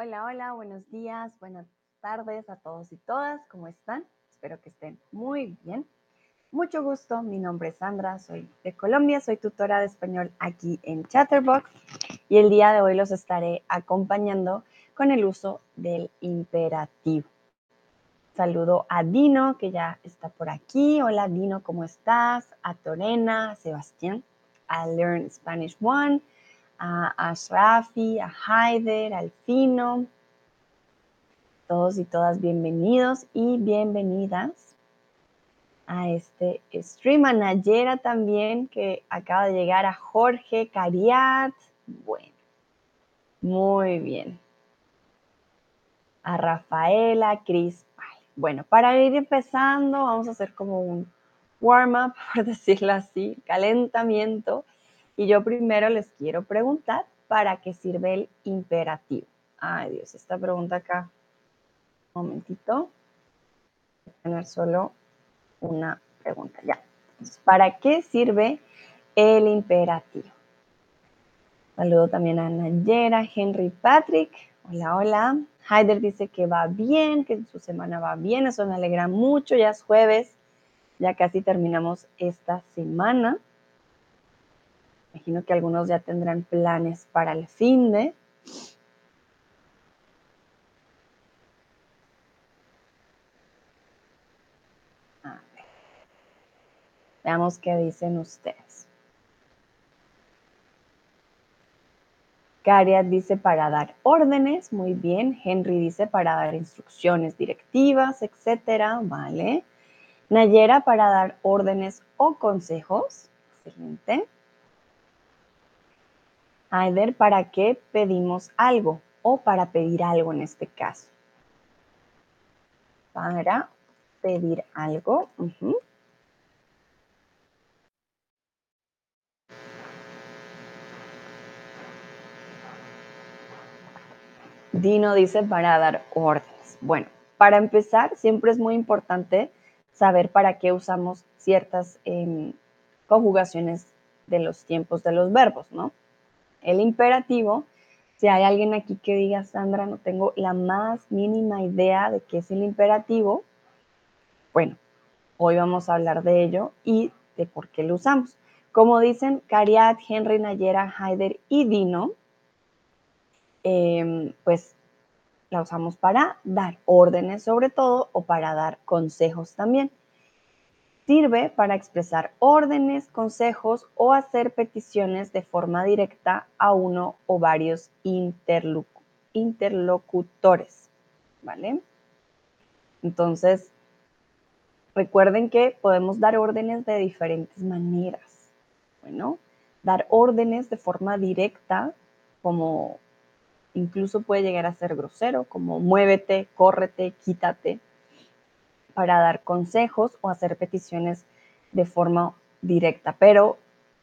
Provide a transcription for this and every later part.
Hola, hola, buenos días, buenas tardes a todos y todas, ¿cómo están? Espero que estén muy bien. Mucho gusto, mi nombre es Sandra, soy de Colombia, soy tutora de español aquí en Chatterbox y el día de hoy los estaré acompañando con el uso del imperativo. Saludo a Dino, que ya está por aquí. Hola Dino, ¿cómo estás? A Torena, a Sebastián, a Learn Spanish One, a Ashrafi, a Haider, al Fino. Todos y todas bienvenidos y bienvenidas a este stream. A Nayera también, que acaba de llegar a Jorge Cariat. Bueno, muy bien. A Rafaela, Cris. Bueno, para ir empezando, vamos a hacer como un warm-up, por decirlo así, calentamiento y yo primero les quiero preguntar, ¿para qué sirve el imperativo? Ay Dios, esta pregunta acá. Un momentito. Voy a tener solo una pregunta. Ya. ¿Para qué sirve el imperativo? Saludo también a Nayera, Henry Patrick. Hola, hola. Haider dice que va bien, que su semana va bien. Eso me alegra mucho. Ya es jueves. Ya casi terminamos esta semana. Imagino que algunos ya tendrán planes para el fin de. Veamos qué dicen ustedes. Cariat dice para dar órdenes, muy bien. Henry dice para dar instrucciones directivas, etcétera, vale. Nayera para dar órdenes o consejos, excelente. Aider, ¿para qué pedimos algo? O para pedir algo en este caso. Para pedir algo. Dino dice para dar órdenes. Bueno, para empezar, siempre es muy importante saber para qué usamos ciertas em, conjugaciones de los tiempos de los verbos, ¿no? El imperativo, si hay alguien aquí que diga, Sandra, no tengo la más mínima idea de qué es el imperativo, bueno, hoy vamos a hablar de ello y de por qué lo usamos. Como dicen Cariat, Henry Nayera, Haider y Dino, em, pues la usamos para dar órdenes sobre todo o para dar consejos también. Sirve para expresar órdenes, consejos o hacer peticiones de forma directa a uno o varios interlocutores. ¿Vale? Entonces, recuerden que podemos dar órdenes de diferentes maneras. Bueno, dar órdenes de forma directa, como incluso puede llegar a ser grosero, como muévete, córrete, quítate para dar consejos o hacer peticiones de forma directa, pero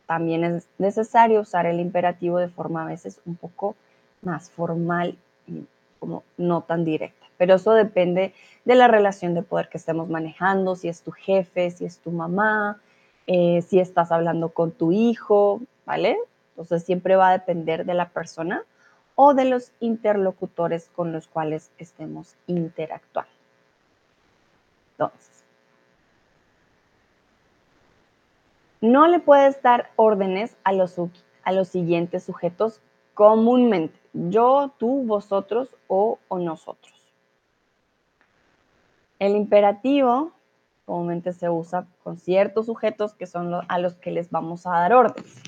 también es necesario usar el imperativo de forma a veces un poco más formal y como no tan directa. Pero eso depende de la relación de poder que estemos manejando, si es tu jefe, si es tu mamá, eh, si estás hablando con tu hijo, ¿vale? Entonces siempre va a depender de la persona o de los interlocutores con los cuales estemos interactuando. Entonces, no le puedes dar órdenes a los, siguientes sujetos comúnmente. Yo, tú, vosotros o, nosotros. El imperativo comúnmente se usa con ciertos sujetos que son a los que les vamos a dar órdenes.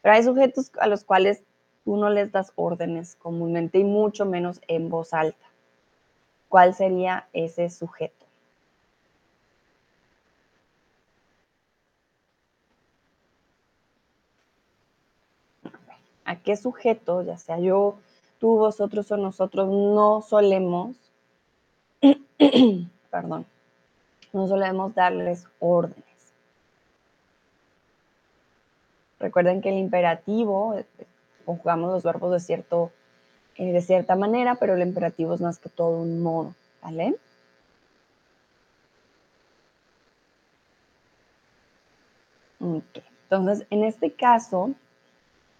Pero hay sujetos a los cuales tú no les das órdenes comúnmente y mucho menos en voz alta. ¿Cuál sería ese sujeto? A qué sujeto, ya sea yo, tú, vosotros o nosotros, no solemos, perdón, no solemos darles órdenes. Recuerden que el imperativo, conjugamos los verbos de, cierto, eh, de cierta manera, pero el imperativo es más que todo un modo, ¿vale? Entonces en este caso,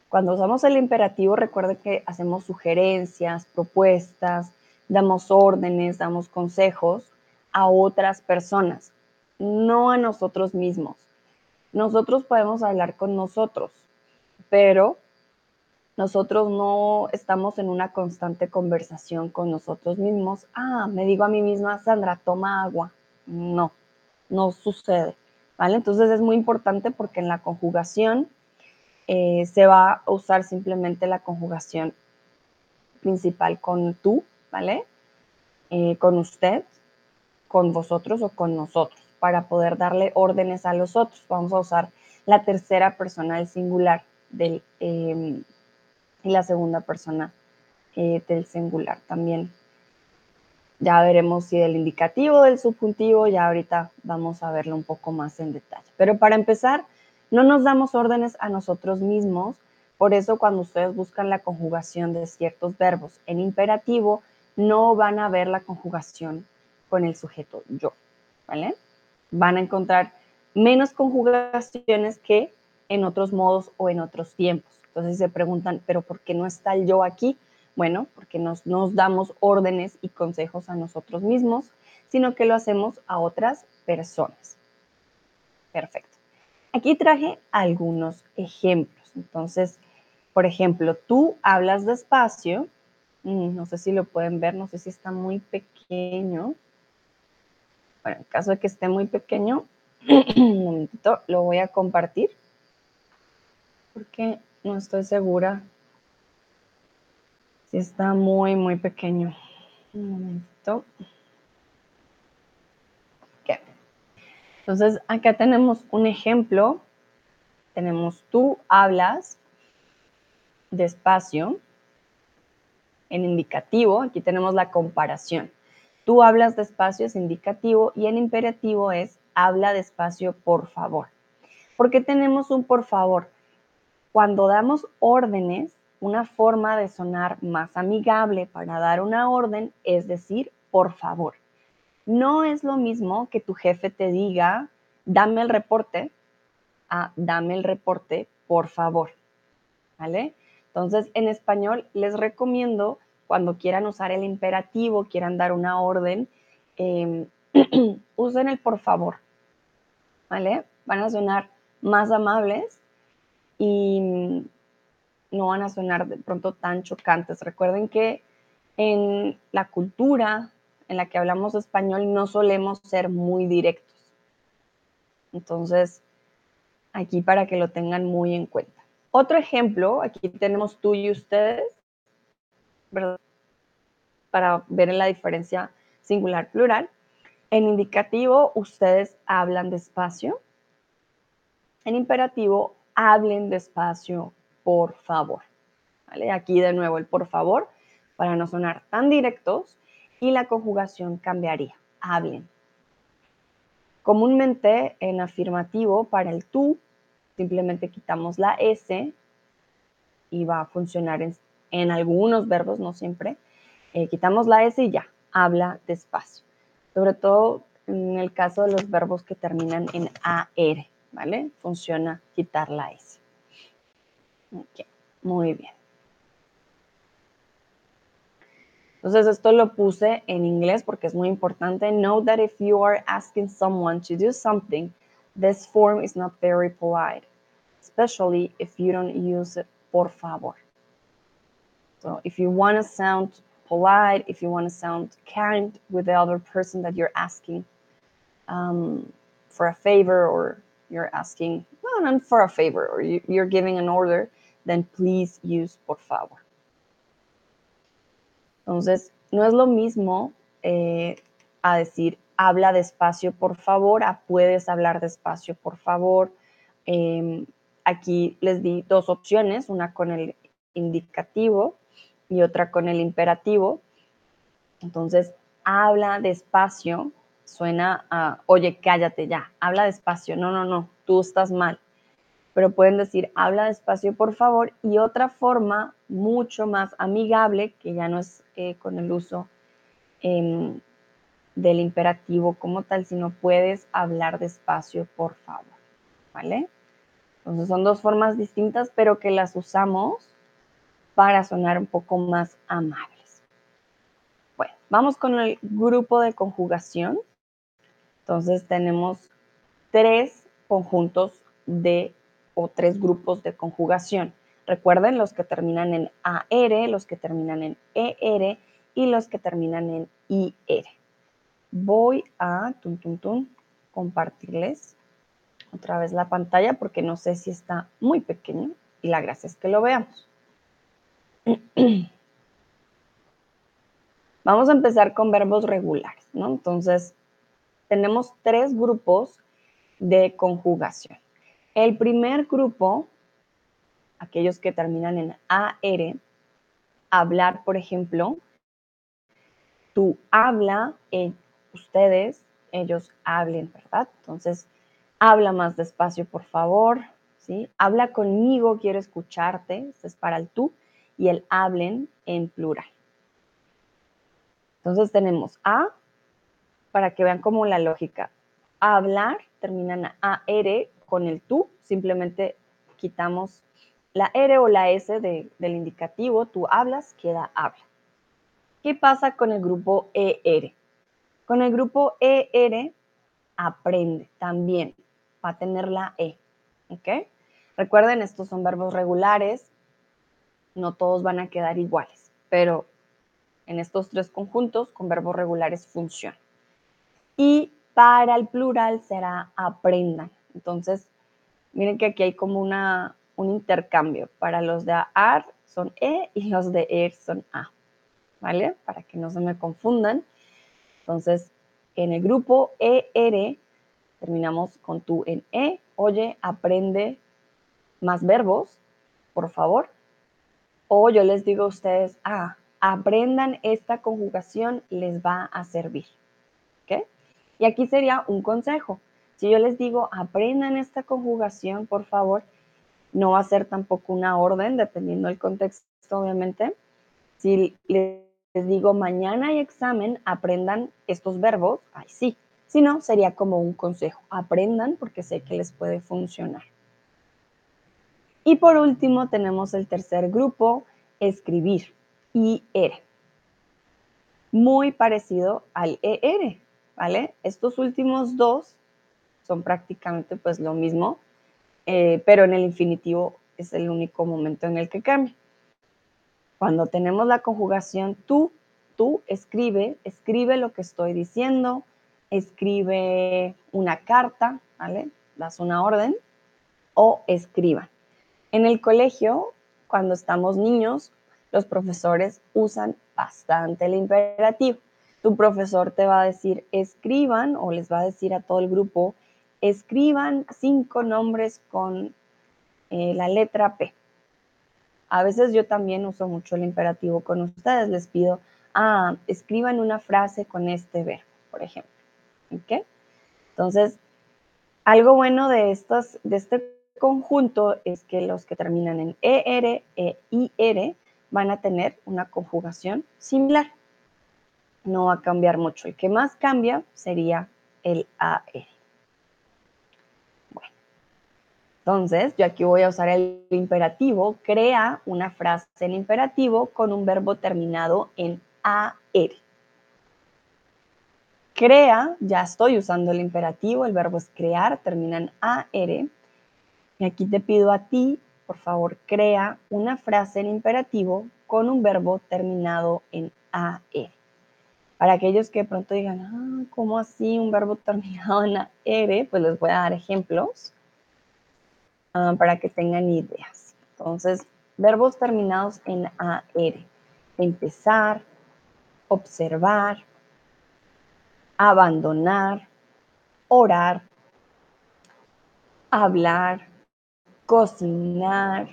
Cuando usamos el imperativo, recuerden que hacemos sugerencias, propuestas, damos órdenes, damos consejos a otras personas, no a nosotros mismos. Nosotros podemos hablar con nosotros, pero nosotros no estamos en una constante conversación con nosotros mismos. Ah, me digo a mí misma, Sandra, toma agua. No, no sucede. ¿Vale? Entonces es muy importante porque en la conjugación eh, se va a usar simplemente la conjugación principal con tú, ¿vale? Eh, con usted, con vosotros o con nosotros, para poder darle órdenes a los otros. Vamos a usar la tercera persona del singular del, em, y la segunda persona eh, del singular también. Ya veremos si del indicativo, del subjuntivo, ya ahorita vamos a verlo un poco más en detalle. Pero para empezar, no nos damos órdenes a nosotros mismos, por eso cuando ustedes buscan la conjugación de ciertos verbos en imperativo, no van a ver la conjugación con el sujeto yo, ¿vale? Van a encontrar menos conjugaciones que en otros modos o en otros tiempos. Entonces se preguntan, ¿pero por qué no está el yo aquí? Bueno, porque nos, nos damos órdenes y consejos a nosotros mismos, sino que lo hacemos a otras personas. Perfecto. Aquí traje algunos ejemplos. Entonces, por ejemplo, tú hablas despacio. Mm, no sé si lo pueden ver, no sé si está muy pequeño. Bueno, en caso de que esté muy pequeño, un momentito, lo voy a compartir. Porque no estoy segura si está muy, muy pequeño. Un momentito. Entonces, acá tenemos un ejemplo. Tenemos tú hablas despacio en indicativo. Aquí tenemos la comparación. Tú hablas despacio es indicativo y en imperativo es habla despacio, por favor. ¿Por qué tenemos un por favor? Cuando damos órdenes, una forma de sonar más amigable para dar una orden es decir, por favor. No es lo mismo que tu jefe te diga, dame el reporte, a dame el reporte, por favor. ¿Vale? Entonces, en español les recomiendo cuando quieran usar el imperativo, quieran dar una orden, em, usen el por favor. ¿Vale? Van a sonar más amables y no van a sonar de pronto tan chocantes. Recuerden que en la cultura en la que hablamos español no solemos ser muy directos. Entonces, aquí para que lo tengan muy en cuenta. Otro ejemplo, aquí tenemos tú y ustedes, ¿verdad? Para ver la diferencia singular-plural. En indicativo, ustedes hablan despacio. En imperativo, hablen despacio, por favor. ¿Vale? Aquí de nuevo el por favor, para no sonar tan directos y la conjugación cambiaría. Hablen. Comúnmente en afirmativo para el tú simplemente quitamos la S y va a funcionar en, algunos verbos, no siempre. Eh, quitamos la S y ya, habla despacio. Sobre todo en el caso de los verbos que terminan en AR, ¿vale? Funciona quitar la S. muy bien. Entonces esto lo puse en inglés porque es muy importante. Know that if you are asking someone to do something, this form is not very polite, especially if you don't use por favor. So if you want to sound polite, if you want to sound kind with the other person that you're asking um, for a favor or you're asking, well, not for a favor, or you, you're giving an order, then please use por favor. Entonces, no es lo mismo eh, a decir, habla despacio, por favor, a puedes hablar despacio, por favor. Em, aquí les di dos opciones, una con el indicativo y otra con el imperativo. Entonces, habla despacio suena a, oye, cállate ya, habla despacio, no, no, no, tú estás mal pero pueden decir, habla despacio por favor, y otra forma mucho más amigable, que ya no es eh, con el uso em, del imperativo como tal, sino puedes hablar despacio por favor, ¿vale? Entonces son dos formas distintas, pero que las usamos para sonar un poco más amables. Bueno, vamos con el grupo de conjugación. Entonces tenemos tres conjuntos de o tres grupos de conjugación. Recuerden los que terminan en AR, los que terminan en ER y los que terminan en IR. Voy a compartirles otra vez la pantalla porque no sé si está muy pequeño y la gracia es que lo veamos. Vamos a empezar con verbos regulares, ¿no? Entonces, tenemos tres grupos de conjugación. El primer grupo, aquellos que terminan en AR, hablar, por ejemplo, tú habla, eh, ustedes, ellos hablen, ¿verdad? Entonces, habla más despacio, por favor, ¿sí? Habla conmigo, quiero escucharte, este es para el tú, y el hablen en plural. Entonces tenemos a, para que vean como la lógica, hablar, terminan AR con el tú, simplemente quitamos la R o la S del indicativo, tú hablas, queda habla. ¿Qué pasa con el grupo ER? Con el grupo ER aprende también, va a tener la E, ¿ok? Recuerden, estos son verbos regulares, no todos van a quedar iguales, pero en estos tres conjuntos con verbos regulares funciona. Y para el plural será aprendan. Entonces, miren que aquí hay como una, un intercambio. Para los de AR son E y los de ER son A. ¿Vale? Para que no se me confundan. Entonces, en el grupo ER terminamos con tú en E. Oye, aprende más verbos, por favor. O yo les digo a ustedes, ah, aprendan esta conjugación, les va a servir. ¿Ok? Y aquí sería un consejo. Si yo les digo, aprendan esta conjugación, por favor, no va a ser tampoco una orden, dependiendo del contexto, obviamente. Si les digo, mañana hay examen, aprendan estos verbos, ay sí. Si no, sería como un consejo. Aprendan porque sé que les puede funcionar. Y por último, tenemos el tercer grupo, escribir, IR. Muy parecido al ER, ¿vale? Estos últimos dos son prácticamente pues lo mismo, eh, pero en el infinitivo es el único momento en el que cambia. Cuando tenemos la conjugación tú, tú escribe, escribe lo que estoy diciendo, escribe una carta, ¿vale? Das una orden o escriba. En el colegio, cuando estamos niños, los profesores usan bastante el imperativo. Tu profesor te va a decir escriban o les va a decir a todo el grupo escriban cinco nombres con eh, la letra P. A veces yo también uso mucho el imperativo con ustedes. Les pido, ah, escriban una frase con este verbo, por ejemplo. ¿Ok? Entonces, algo bueno de, de este conjunto es que los que terminan en ER e IR van a tener una conjugación similar. No va a cambiar mucho. El que más cambia sería el AR. Bueno, entonces yo aquí voy a usar el imperativo. Crea una frase en imperativo con un verbo terminado en AR. Crea, ya estoy usando el imperativo, el verbo es crear, termina en AR. Y aquí te pido a ti por favor, crea una frase en imperativo con un verbo terminado en AR. Para aquellos que de pronto digan, ah, ¿cómo así un verbo terminado en AR? Pues les voy a dar ejemplos ah, para que tengan ideas. Entonces, verbos terminados en AR. Empezar, observar, abandonar, orar, hablar, cocinar,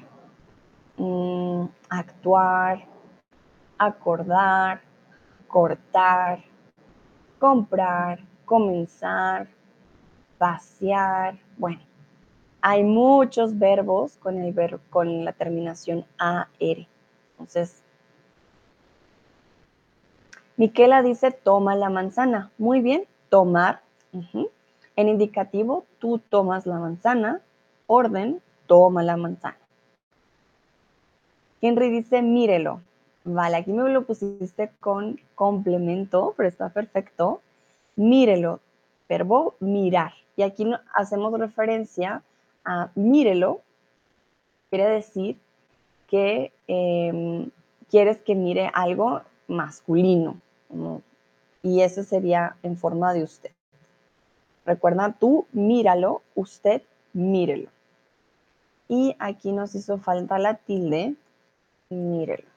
mm, actuar, acordar, cortar, comprar, comenzar, pasear. Bueno, hay muchos verbos con, el con la terminación AR. Entonces, Miquela dice, toma la manzana. Muy bien, tomar. En indicativo, tú tomas la manzana orden, toma la manzana. Henry dice, mírelo. Vale, aquí me lo pusiste con complemento, pero está perfecto. Mírelo, verbo mirar. Y aquí hacemos referencia a mírelo, quiere decir que em, quieres que mire algo masculino. y eso sería en forma de usted. Recuerda, tú míralo, usted mírelo. Y aquí nos hizo falta la tilde, mírelo.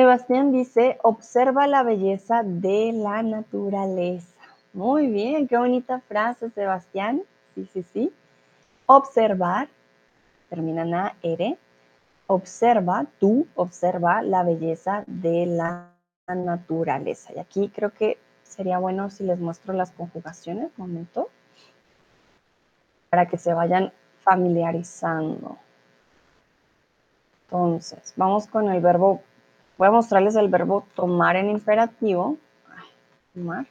Sebastián dice, observa la belleza de la naturaleza. Muy bien, qué bonita frase, Sebastián. Sí, sí, sí. Observar, termina en A, R. Observa, tú observa la belleza de la naturaleza. Y aquí creo que sería bueno si les muestro las conjugaciones, momento, para que se vayan familiarizando. Entonces, vamos con el verbo Voy a mostrarles el verbo tomar en imperativo. tomar.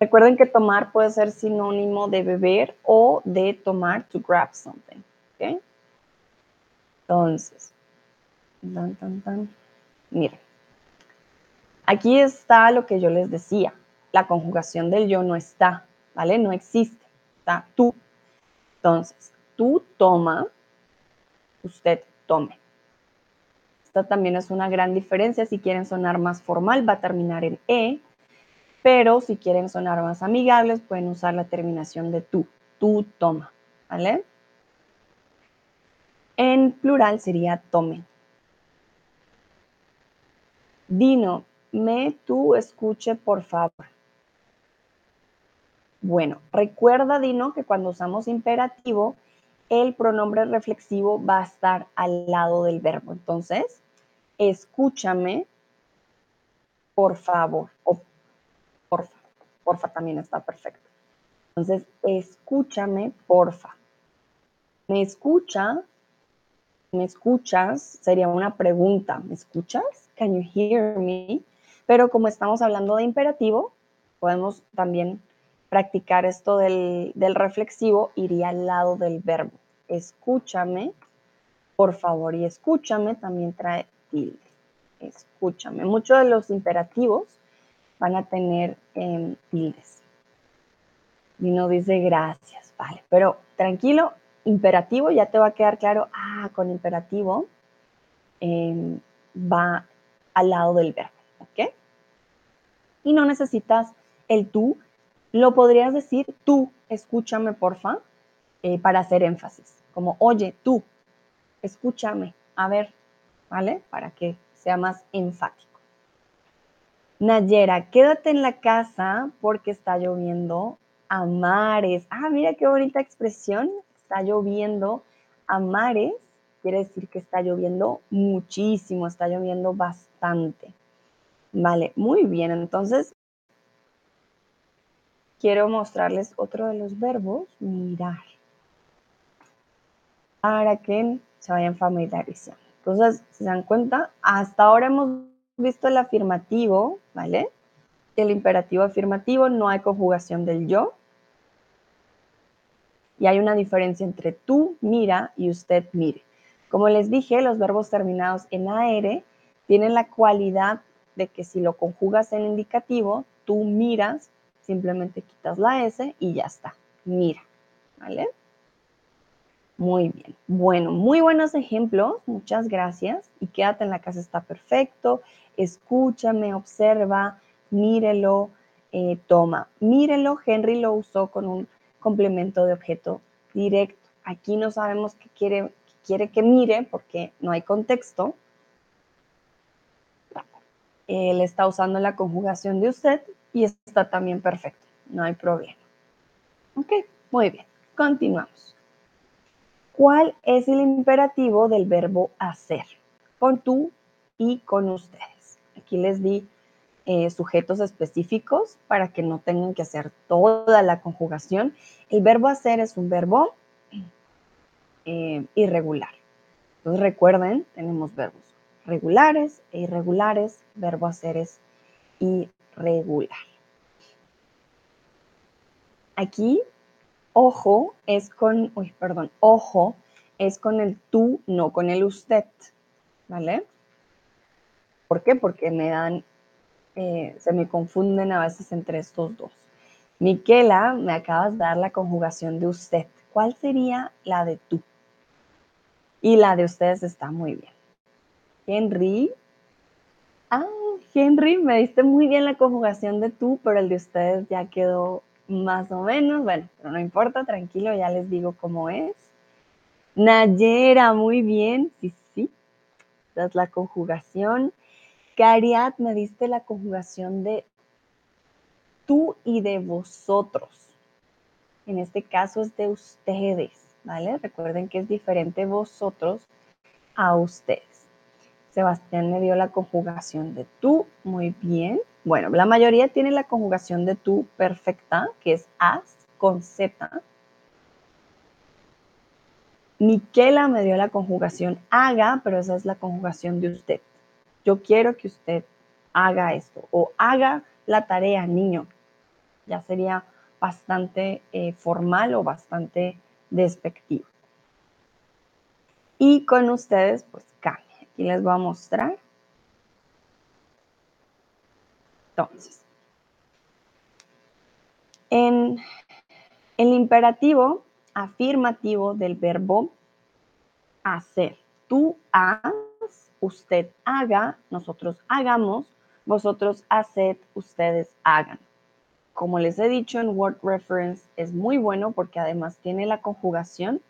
Recuerden que tomar puede ser sinónimo de beber o de tomar, to grab something. ¿okay? Entonces. Miren, aquí está lo que yo les decía. La conjugación del yo no está, ¿vale? No existe. Está tú. Entonces, tú toma, usted tome. Esta también es una gran diferencia. Si quieren sonar más formal, va a terminar en E, pero si quieren sonar más amigables, pueden usar la terminación de tú. Tú toma, ¿vale? En plural sería tome. Dino, me tú escuche, por favor. Bueno, recuerda, Dino, que cuando usamos imperativo, el pronombre reflexivo va a estar al lado del verbo. Entonces, escúchame, por favor. Porfa, también está perfecto. Entonces, escúchame, porfa. ¿Me escucha? ¿Me escuchas? Sería una pregunta. ¿Me escuchas? Can you hear me? Pero como estamos hablando de imperativo, podemos también practicar esto del, reflexivo, iría al lado del verbo. Escúchame, por favor, y escúchame también trae tilde. Escúchame. Muchos de los imperativos van a tener eh, tildes. Y no dice gracias, vale. Pero tranquilo, imperativo ya te va a quedar claro, ah, con imperativo em, va al lado del verbo, ¿ok? Y no necesitas el tú lo podrías decir tú, escúchame porfa, eh, para hacer énfasis. Como, oye, tú, escúchame, a ver, ¿vale? Para que sea más enfático. Nayera, quédate en la casa porque está lloviendo a mares. Ah, mira qué bonita expresión. Está lloviendo a mares. Quiere decir que está lloviendo muchísimo, está lloviendo bastante. Vale, muy bien. Entonces, quiero mostrarles otro de los verbos, mirar, para que se vayan familiarizando. Entonces, si se dan cuenta, hasta ahora hemos visto el afirmativo, ¿vale? El imperativo afirmativo no hay conjugación del yo. Y hay una diferencia entre tú mira y usted mire. Como les dije, los verbos terminados en AR tienen la cualidad de que si lo conjugas en indicativo, tú miras simplemente quitas la S y ya está. Mira, ¿vale? Muy bien. Bueno, muy buenos ejemplos. Muchas gracias. Y quédate en la casa está perfecto. Escúchame, observa, mírelo, eh, toma. Mírelo, Henry lo usó con un complemento de objeto directo. Aquí no sabemos qué quiere, quiere que mire porque no hay contexto. Él está usando la conjugación de usted y está también perfecto, no hay problema. Ok, muy bien, continuamos. ¿Cuál es el imperativo del verbo hacer? Con tú y con ustedes. Aquí les di eh, sujetos específicos para que no tengan que hacer toda la conjugación. El verbo hacer es un verbo eh, irregular. Entonces recuerden, tenemos verbos regulares e irregulares. Verbo hacer es irregular. Aquí, ojo es con, perdón, ojo es con el tú, no con el usted, ¿vale? ¿Por qué? Porque me dan, eh, se me confunden a veces entre estos dos. Miquela, me acabas de dar la conjugación de usted. ¿Cuál sería la de tú? Y la de ustedes está muy bien. Henry. Ah, Henry, me diste muy bien la conjugación de tú, pero el de ustedes ya quedó más o menos. Bueno, pero no importa, tranquilo, ya les digo cómo es. Nayera, muy bien. Sí, sí. Esa es la conjugación. Cariat, me diste la conjugación de tú y de vosotros. En este caso es de ustedes, ¿vale? Recuerden que es diferente vosotros a ustedes. Sebastián me dio la conjugación de tú, muy bien. Bueno, la mayoría tiene la conjugación de tú perfecta, que es as con z. Miquela me dio la conjugación haga, pero esa es la conjugación de usted. Yo quiero que usted haga esto o haga la tarea, niño. Ya sería bastante eh, formal o bastante despectivo. Y con ustedes, pues cambia. Aquí les voy a mostrar. Entonces, en el imperativo afirmativo del verbo hacer, tú haz, usted haga, nosotros hagamos, vosotros haced, ustedes hagan como les he dicho en Word Reference, es muy bueno porque además tiene la conjugación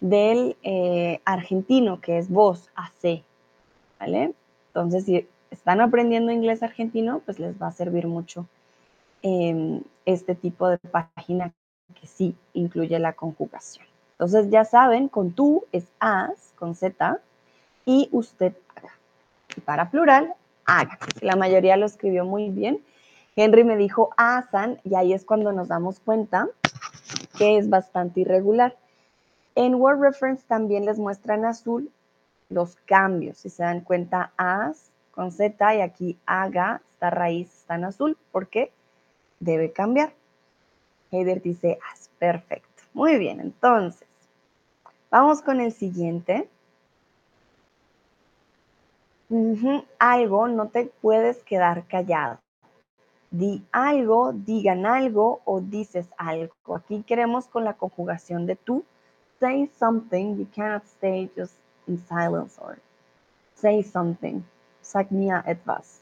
del eh, argentino, que es vos, hace, ¿vale? Entonces, si están aprendiendo inglés argentino, pues les va a servir mucho em, este tipo de página que sí incluye la conjugación. Entonces, ya saben, con tú es as, con z, y usted haga. Y para plural, haga. La mayoría lo escribió muy bien Henry me dijo asan y ahí es cuando nos damos cuenta que es bastante irregular. En Word Reference también les muestra en azul los cambios. Si se dan cuenta, as con Z y aquí haga, esta raíz está en azul porque debe cambiar. Heider dice as, perfecto. Muy bien, entonces, vamos con el siguiente. Algo, no te puedes quedar callado di algo, digan algo o dices algo. Aquí queremos con la conjugación de tú. Say something, you cannot stay just in silence or say something. Sag mir etwas.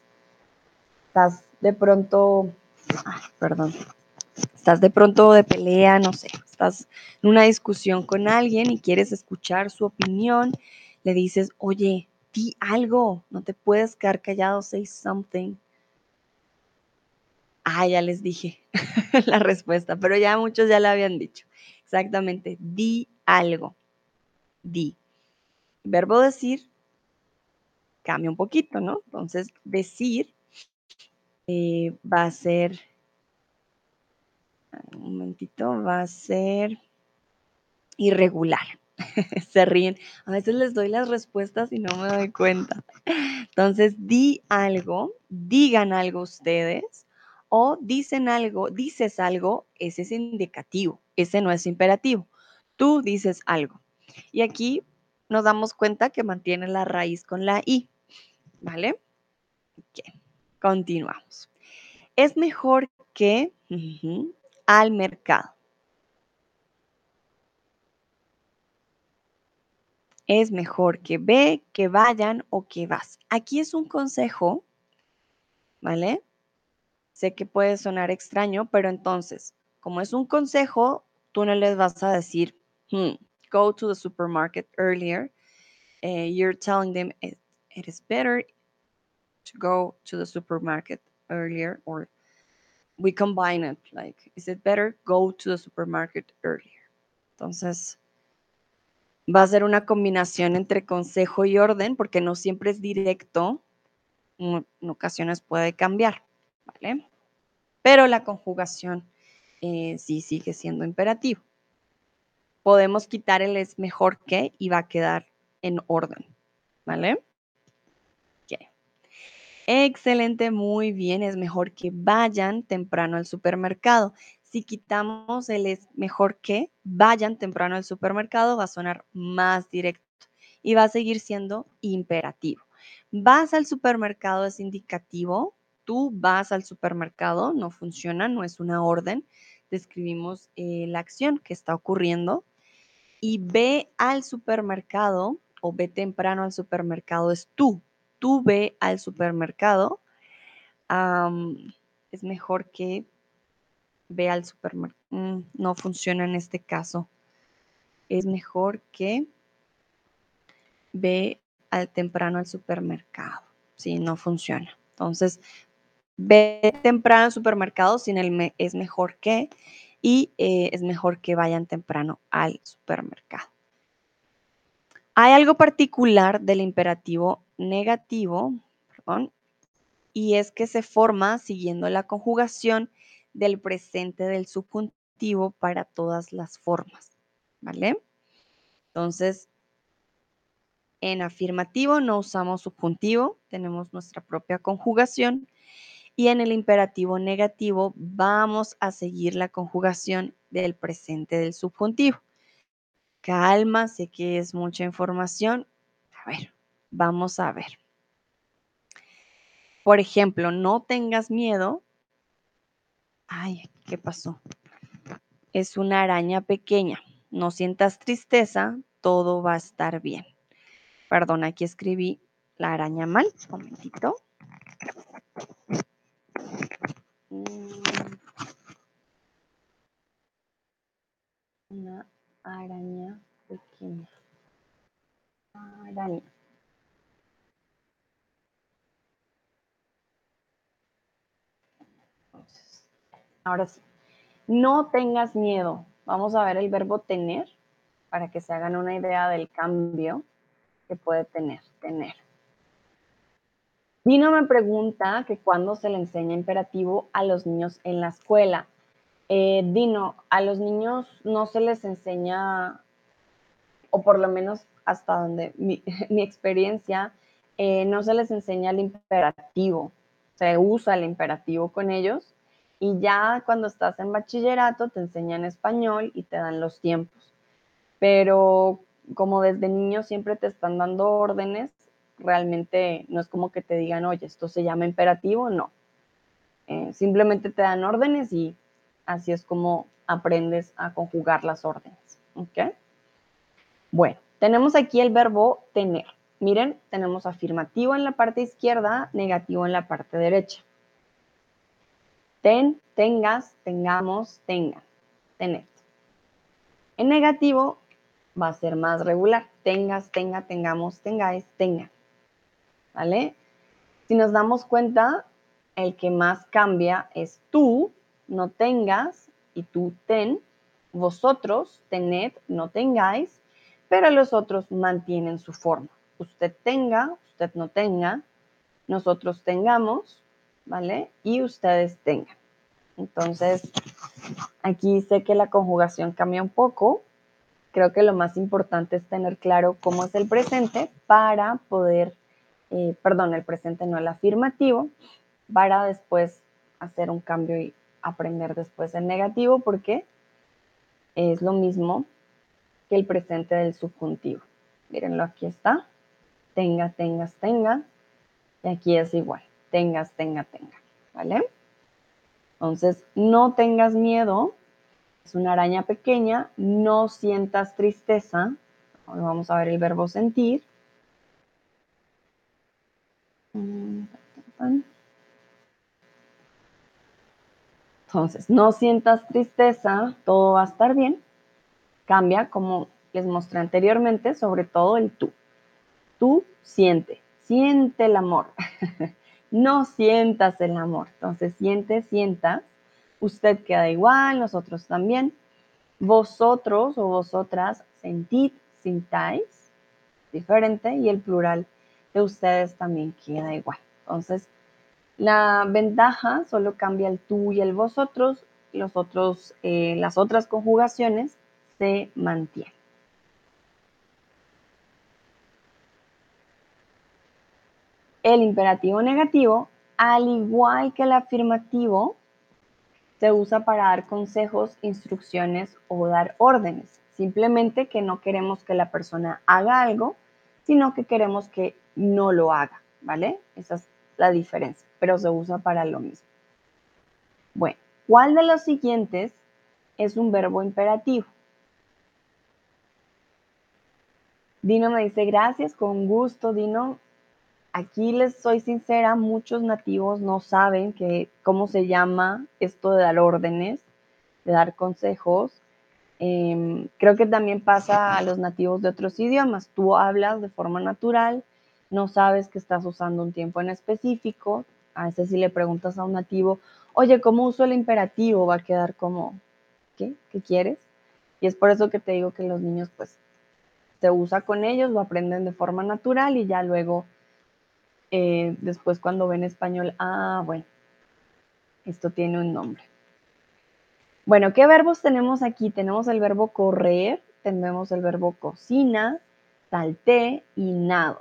Estás de pronto, perdón, estás de pronto de pelea, no sé, estás en una discusión con alguien y quieres escuchar su opinión, le dices, oye, di algo, no te puedes quedar callado, say something. Ah, ya les dije la respuesta, pero ya muchos ya la habían dicho. Exactamente, di algo. Di. Verbo decir cambia un poquito, ¿no? Entonces, decir eh, va a ser, un momentito, va a ser irregular. Se ríen. A veces les doy las respuestas y no me doy cuenta. Entonces, di algo, digan algo ustedes o dicen algo, dices algo, ese es indicativo, ese no es imperativo. Tú dices algo. Y aquí nos damos cuenta que mantiene la raíz con la i, ¿vale? Continuamos. Es mejor que al mercado. Es mejor que ve, que vayan o que vas. Aquí es un consejo, ¿vale? Sé que puede sonar extraño, pero entonces, como es un consejo, tú no les vas a decir, hmm, go to the supermarket earlier. Uh, you're telling them it, is better to go to the supermarket earlier, or we combine it. Like, is it better go to the supermarket earlier? Entonces, va a ser una combinación entre consejo y orden, porque no siempre es directo. En ocasiones puede cambiar, ¿vale? pero la conjugación eh, sí sigue siendo imperativo. Podemos quitar el es mejor que y va a quedar en orden, ¿vale? Excelente, muy bien. Es mejor que vayan temprano al supermercado. si quitamos el es mejor que, vayan temprano al supermercado, va a sonar más directo y va a seguir siendo imperativo. Vas al supermercado es indicativo, tú vas al supermercado, no funciona, no es una orden, describimos eh, la acción que está ocurriendo y ve al supermercado o ve temprano al supermercado es tú, tú ve al supermercado, es mejor que ve al supermercado, mm, no funciona en este caso, es mejor que ve al temprano al supermercado, si no funciona. Entonces, ve temprano al supermercado sin el es mejor que y eh, es mejor que vayan temprano al supermercado. Hay algo particular del imperativo negativo, perdón, y es que se forma siguiendo la conjugación del presente del subjuntivo para todas las formas, ¿vale? Entonces, en afirmativo no usamos subjuntivo, tenemos nuestra propia conjugación y en el imperativo negativo vamos a seguir la conjugación del presente del subjuntivo. Calma, sé que es mucha información. A ver, vamos a ver. Por ejemplo, no tengas miedo. Ay, ¿qué pasó? Es una araña pequeña. No sientas tristeza, todo va a estar bien. Perdón, aquí escribí la araña mal. Un momentito. Mm. Una araña pequeña. Araña. Ahora sí. No tengas miedo. Vamos a ver el verbo tener para que se hagan una idea del cambio que puede tener, tener. Dino me pregunta que cuándo se le enseña imperativo a los niños en la escuela. Eh, Dino, a los niños no se les enseña, o por lo menos hasta donde mi, experiencia, eh, no se les enseña el imperativo. Se usa el imperativo con ellos y ya cuando estás en bachillerato te enseñan español y te dan los tiempos. Pero como desde niño siempre te están dando órdenes, realmente no es como que te digan, oye, esto se llama imperativo, no. Eh, simplemente te dan órdenes y así es como aprendes a conjugar las órdenes. ¿Ok? Bueno, tenemos aquí el verbo tener. Miren, tenemos afirmativo en la parte izquierda, negativo en la parte derecha. Ten, tengas, tengamos, tengan. Tener. En negativo va a ser más regular. Tengas, tenga, tengamos, tengáis, tengan. ¿Vale? Si nos damos cuenta, el que más cambia es tú, no tengas, y tú ten. Vosotros, tened, no tengáis, pero los otros mantienen su forma. Usted tenga, usted no tenga, nosotros tengamos, ¿vale? Y ustedes tengan. Entonces, aquí sé que la conjugación cambia un poco, creo que lo más importante es tener claro cómo es el presente para poder, eh, perdón, el presente no el afirmativo, para después hacer un cambio y aprender después el negativo, porque es lo mismo que el presente del subjuntivo. Mírenlo, aquí está. Tenga, tengas, tenga. Y aquí es igual. Tengas, tenga, tenga. ¿Vale? Entonces, no tengas miedo es una araña pequeña, no sientas tristeza. Ahora vamos a ver el verbo sentir. Entonces, no sientas tristeza, todo va a estar bien. Cambia, como les mostré anteriormente, sobre todo el tú. Tú siente, siente el amor. no sientas el amor. Entonces, siente, sientas usted queda igual, nosotros también. Vosotros o vosotras sentid, sintáis, diferente, y el plural de ustedes también queda igual. Entonces, la ventaja solo cambia el tú y el vosotros, los otros, eh, las otras conjugaciones se mantienen. El imperativo negativo, al igual que el afirmativo, se usa para dar consejos, instrucciones o dar órdenes. Simplemente que no queremos que la persona haga algo, sino que queremos que no lo haga, ¿vale? Esa es la diferencia, pero se usa para lo mismo. Bueno, ¿cuál de los siguientes es un verbo imperativo? Dino me dice, gracias, con gusto, Dino. Aquí les soy sincera, muchos nativos no saben que, cómo se llama esto de dar órdenes, de dar consejos. Em, creo que también pasa a los nativos de otros idiomas. Tú hablas de forma natural, no sabes que estás usando un tiempo en específico. A veces si le preguntas a un nativo, oye, ¿cómo uso el imperativo? Va a quedar como, ¿qué? ¿Qué quieres? Y es por eso que te digo que los niños pues se usa con ellos, lo aprenden de forma natural y ya luego, eh, después cuando ven español, ah, bueno, esto tiene un nombre. Bueno, ¿qué verbos tenemos aquí? Tenemos el verbo correr, tenemos el verbo cocina, salté y nado.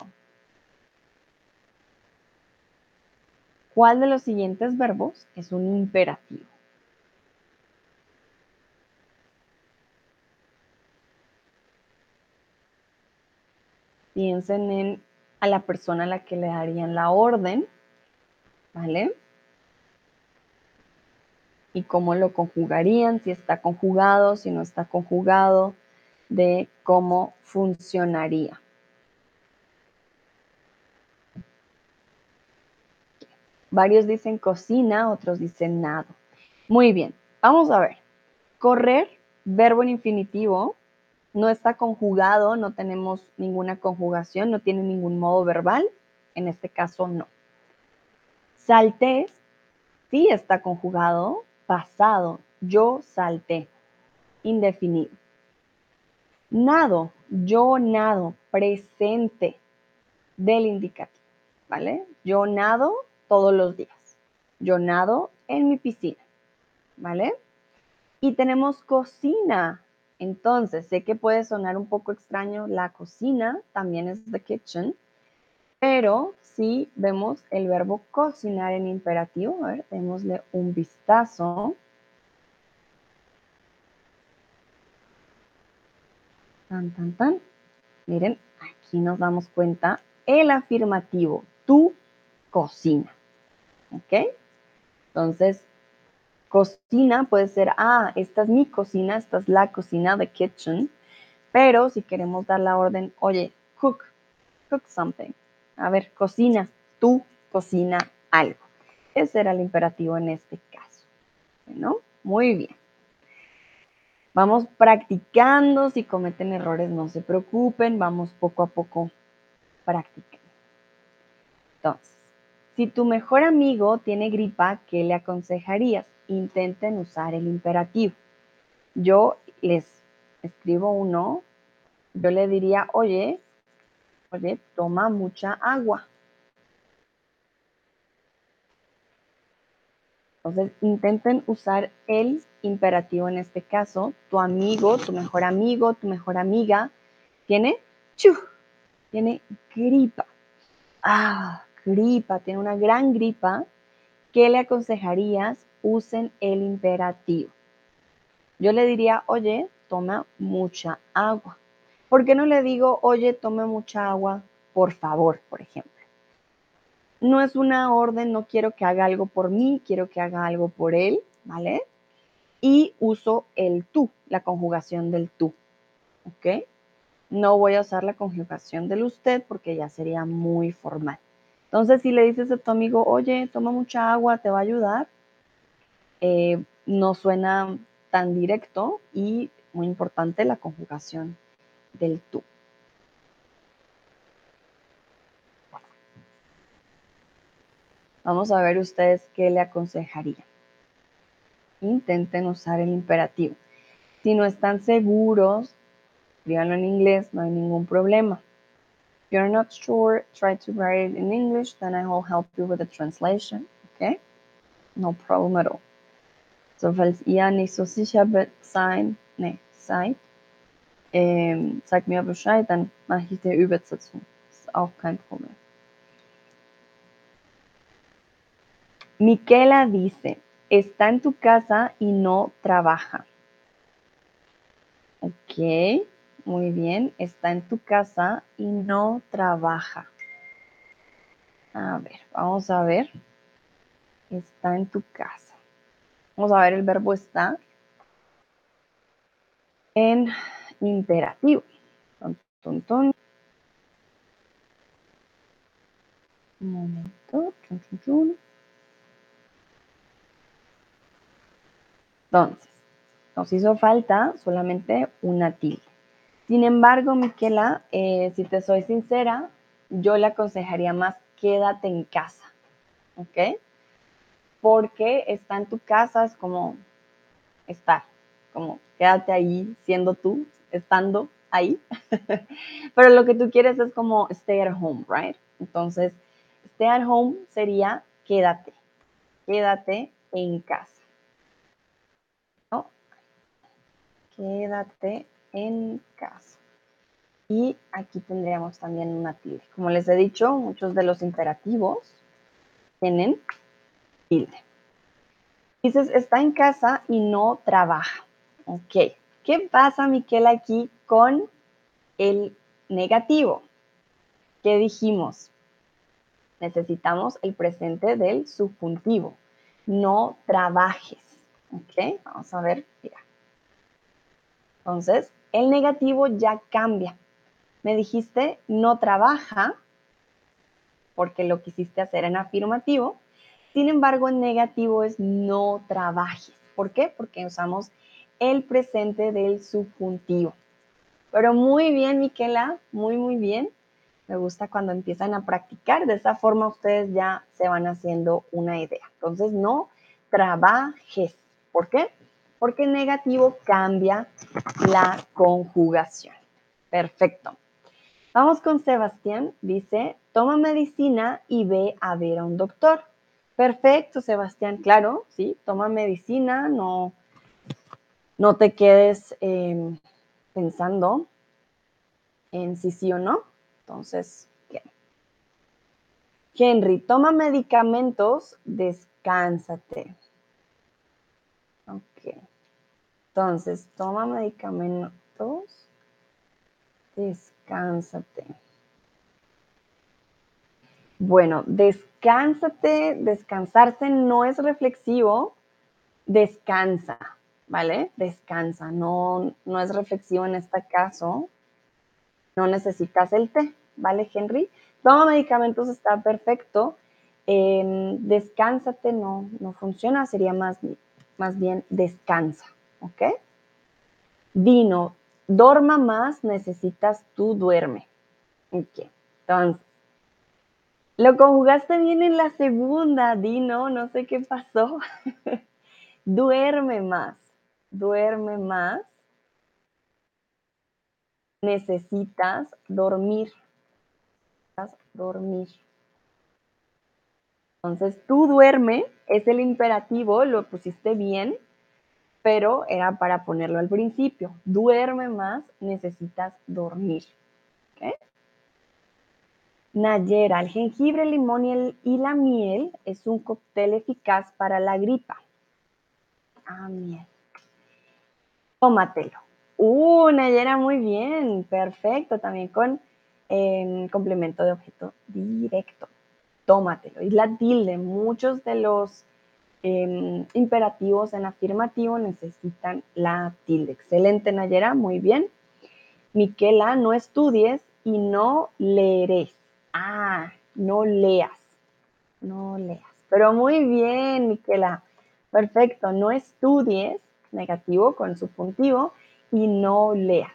¿Cuál de los siguientes verbos es un imperativo? Piensen en a la persona a la que le darían la orden, ¿vale? Y cómo lo conjugarían, si está conjugado, si no está conjugado, de cómo funcionaría. Varios dicen cocina, otros dicen nado. Muy bien, vamos a ver. Correr, verbo en infinitivo, no está conjugado, no tenemos ninguna conjugación, no tiene ningún modo verbal, en este caso no. Salté, sí está conjugado, pasado, yo salté, indefinido. Nado, yo nado, presente del indicativo, ¿vale? Yo nado todos los días. Yo nado en mi piscina, ¿vale? Y tenemos cocina, entonces, sé que puede sonar un poco extraño, la cocina también es the kitchen, pero si vemos el verbo cocinar en imperativo, a ver, démosle un vistazo. Tan, tan, tan. Miren, aquí nos damos cuenta el afirmativo, tu cocina. ¿Ok? Entonces, Cocina puede ser, ah, esta es mi cocina, esta es la cocina, the kitchen. Pero si queremos dar la orden, oye, cook, cook something. A ver, cocina, tú cocina algo. Ese era el imperativo en este caso. Bueno, muy bien. Vamos practicando. Si cometen errores, no se preocupen. Vamos poco a poco practicando. Entonces, si tu mejor amigo tiene gripa, ¿qué le aconsejarías? Intenten usar el imperativo. Yo les escribo uno, yo le diría, oye, oye, toma mucha agua. Entonces, intenten usar el imperativo en este caso. Tu amigo, tu mejor amigo, tu mejor amiga, tiene chu, tiene gripa. Ah, gripa, tiene una gran gripa. ¿Qué le aconsejarías usen el imperativo. Yo le diría, oye, toma mucha agua. ¿Por qué no le digo, oye, tome mucha agua, por favor, por ejemplo? No es una orden, no quiero que haga algo por mí, quiero que haga algo por él, ¿vale? Y uso el tú, la conjugación del tú, ¿ok? No voy a usar la conjugación del usted porque ya sería muy formal. Entonces, si le dices a tu amigo, oye, toma mucha agua, te va a ayudar, eh, no suena tan directo y muy importante la conjugación del tú. Vamos a ver ustedes qué le aconsejaría. Intenten usar el imperativo. Si no están seguros, escríbanlo en inglés, no hay ningún problema. If you're not sure, try to write it in English, then I will help you with the translation. Okay? No problem at all. So, falls ihr nicht so sicher sein, nee, seid, ähm, sagt mir Bescheid, dann mache ich die Übersetzung. Ist auch kein Problem. Miquela dice, está en tu casa y no trabaja. Ok, muy bien. Está en tu casa y no trabaja. A ver, vamos a ver. Está en tu casa. Vamos a ver el verbo está en imperativo. Un momento. Entonces, nos hizo falta solamente una tilde. Sin embargo, Miquela, eh, si te soy sincera, yo le aconsejaría más quédate en casa, ¿ok? Porque está en tu casa es como estar, como quédate ahí siendo tú, estando ahí. Pero lo que tú quieres es como stay at home, right? Entonces, stay at home sería quédate, quédate en casa. ¿no? Quédate en casa. Y aquí tendríamos también una tilde. Como les he dicho, muchos de los imperativos tienen Dices, está en casa y no trabaja. Ok. ¿Qué pasa, Miquel, aquí con el negativo? ¿Qué dijimos? Necesitamos el presente del subjuntivo. No trabajes. Ok, vamos a ver, mira. Entonces, el negativo ya cambia. Me dijiste no trabaja porque lo quisiste hacer en afirmativo. Sin embargo, en negativo es no trabajes. ¿Por qué? Porque usamos el presente del subjuntivo. Pero muy bien, Miquela, muy, muy bien. Me gusta cuando empiezan a practicar. De esa forma ustedes ya se van haciendo una idea. Entonces, no trabajes. ¿Por qué? Porque negativo cambia la conjugación. Perfecto. Vamos con Sebastián. Dice, toma medicina y ve a ver a un doctor. Perfecto, Sebastián. Claro, sí, toma medicina, no, no te quedes em, pensando en si sí o no. Entonces, ¿qué? Henry, toma medicamentos, descánsate. Ok. Entonces, toma medicamentos, descánsate. Bueno, descánsate, descansarse no es reflexivo, descansa, ¿vale? Descansa, no, no es reflexivo en este caso. No necesitas el té, ¿vale, Henry? Toma medicamentos, está perfecto. descánsate no, no funciona, sería más más bien descansa, ¿ok? Dino, dorma más, necesitas tú duerme. Ok, entonces, lo conjugaste bien en la segunda, Dino, no sé qué pasó. duerme más, duerme más, necesitas dormir, dormir. Entonces, tú duerme es el imperativo, lo pusiste bien, pero era para ponerlo al principio. Duerme más, necesitas dormir. Nayera, el jengibre, el limón y, la miel es un cóctel eficaz para la gripa. Ah, miel. Tómatelo. Uh, Nayera, muy bien. Perfecto. También con em, complemento de objeto directo tómatelo. Y la tilde, muchos de los em, imperativos en afirmativo necesitan la tilde. Excelente, Nayera, muy bien. Miquela, no estudies y no leeré. Ah, no leas. No leas. Pero muy bien, Miquela. Perfecto, no estudies, negativo con subjuntivo, y no leas.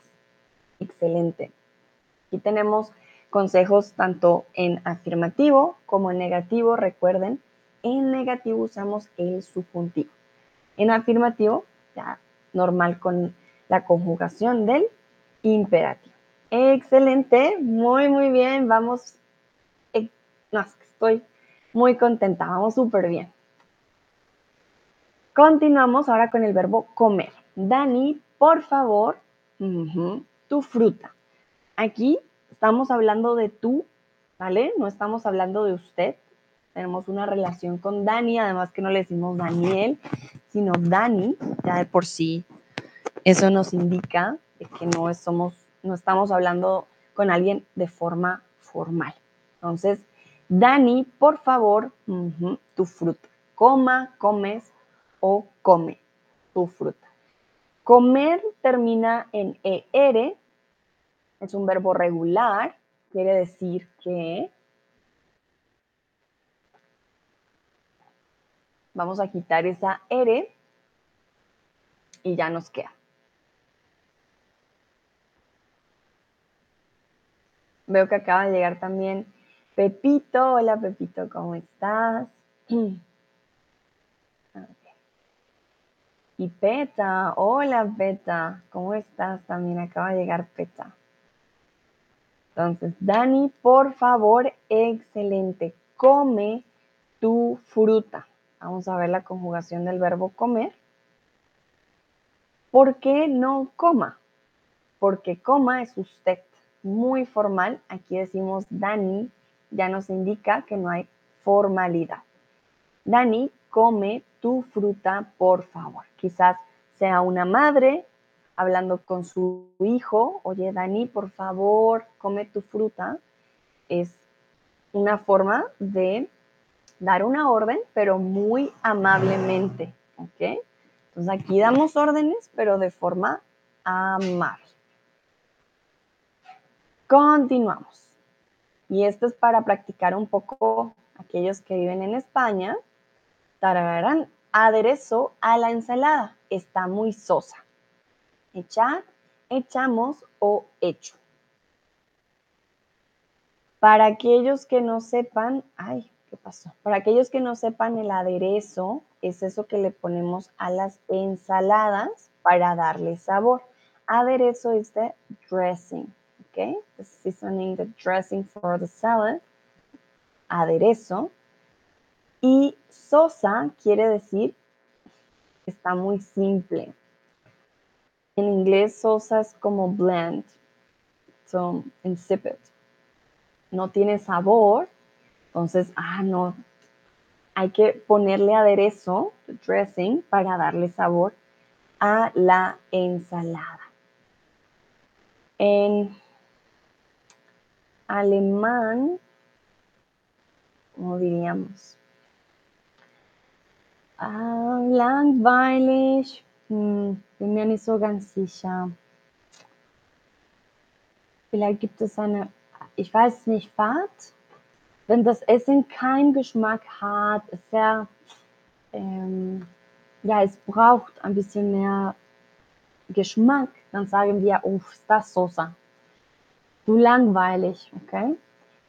Excelente. Aquí tenemos consejos tanto en afirmativo como en negativo. Recuerden, en negativo usamos el subjuntivo. En afirmativo, ya normal con la conjugación del imperativo. Excelente, muy, muy bien. Vamos, eh, estoy muy contenta, vamos súper bien. Continuamos ahora con el verbo comer. Dani, por favor, tu fruta. Aquí estamos hablando de tú, ¿vale? No estamos hablando de usted. tenemos una relación con Dani, además que no le decimos Daniel, sino Dani, ya de por sí. Eso nos indica que no, somos, no estamos hablando con alguien de forma formal. Entonces, Dani, por favor, tu fruta. Coma, comes o come tu fruta. Comer termina en ER, es un verbo regular, quiere decir que vamos a quitar esa R y ya nos queda. Veo que acaba de llegar también Pepito. Hola Pepito, ¿cómo estás? Y Peta, hola Peta, ¿cómo estás? También acaba de llegar Peta. Entonces, Dani, por favor, excelente. Come tu fruta. Vamos a ver la conjugación del verbo comer. ¿Por qué no coma? Porque coma es usted. Muy formal. Aquí decimos Dani, ya nos indica que no hay formalidad. Dani, come tu fruta, por favor. Quizás sea una madre hablando con su hijo, oye Dani, por favor, come tu fruta. Es una forma de dar una orden, pero muy amablemente, ¿ok? Entonces aquí damos órdenes, pero de forma amable. Continuamos. Y esto es para practicar un poco aquellos que viven en España. Tararán, aderezo a la ensalada. Está muy sosa. Echar, echamos o hecho. Para aquellos que no sepan, ay, ¿qué pasó? Para aquellos que no sepan, el aderezo es eso que le ponemos a las ensaladas para darle sabor. Aderezo es the dressing, ¿ok? The seasoning, the dressing for the salad. Aderezo. Y sosa quiere decir está muy simple. En inglés sosa es como bland, so insipid. No tiene sabor, entonces, ah, no, hay que ponerle aderezo, dressing, para darle sabor a la ensalada. En alemán, ¿cómo diríamos? Ah, langweilig. Hm, bin mir nicht so ganz sicher. Vielleicht gibt es eine, ich weiß nicht, Fahrt. Wenn das Essen keinen Geschmack hat, sehr, ähm, ja, es braucht ein bisschen mehr Geschmack, dann sagen wir, uff, está sosa. Du langweilig, okay?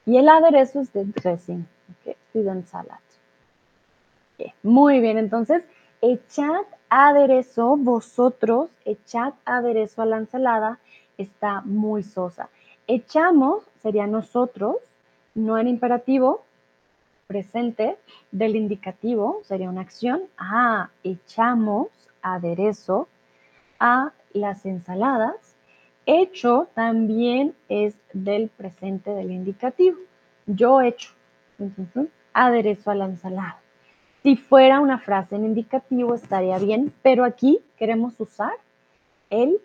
Y el aderezo es de dressing, okay? Y de ensalada. Muy bien, entonces echad aderezo, vosotros echad aderezo a la ensalada, está muy sosa. Echamos sería nosotros, no en imperativo, presente del indicativo, sería una acción. Ah, echamos aderezo a las ensaladas. Hecho también es del presente del indicativo. Yo echo aderezo a la ensalada. Si fuera una frase en indicativo estaría bien, pero aquí queremos usar el,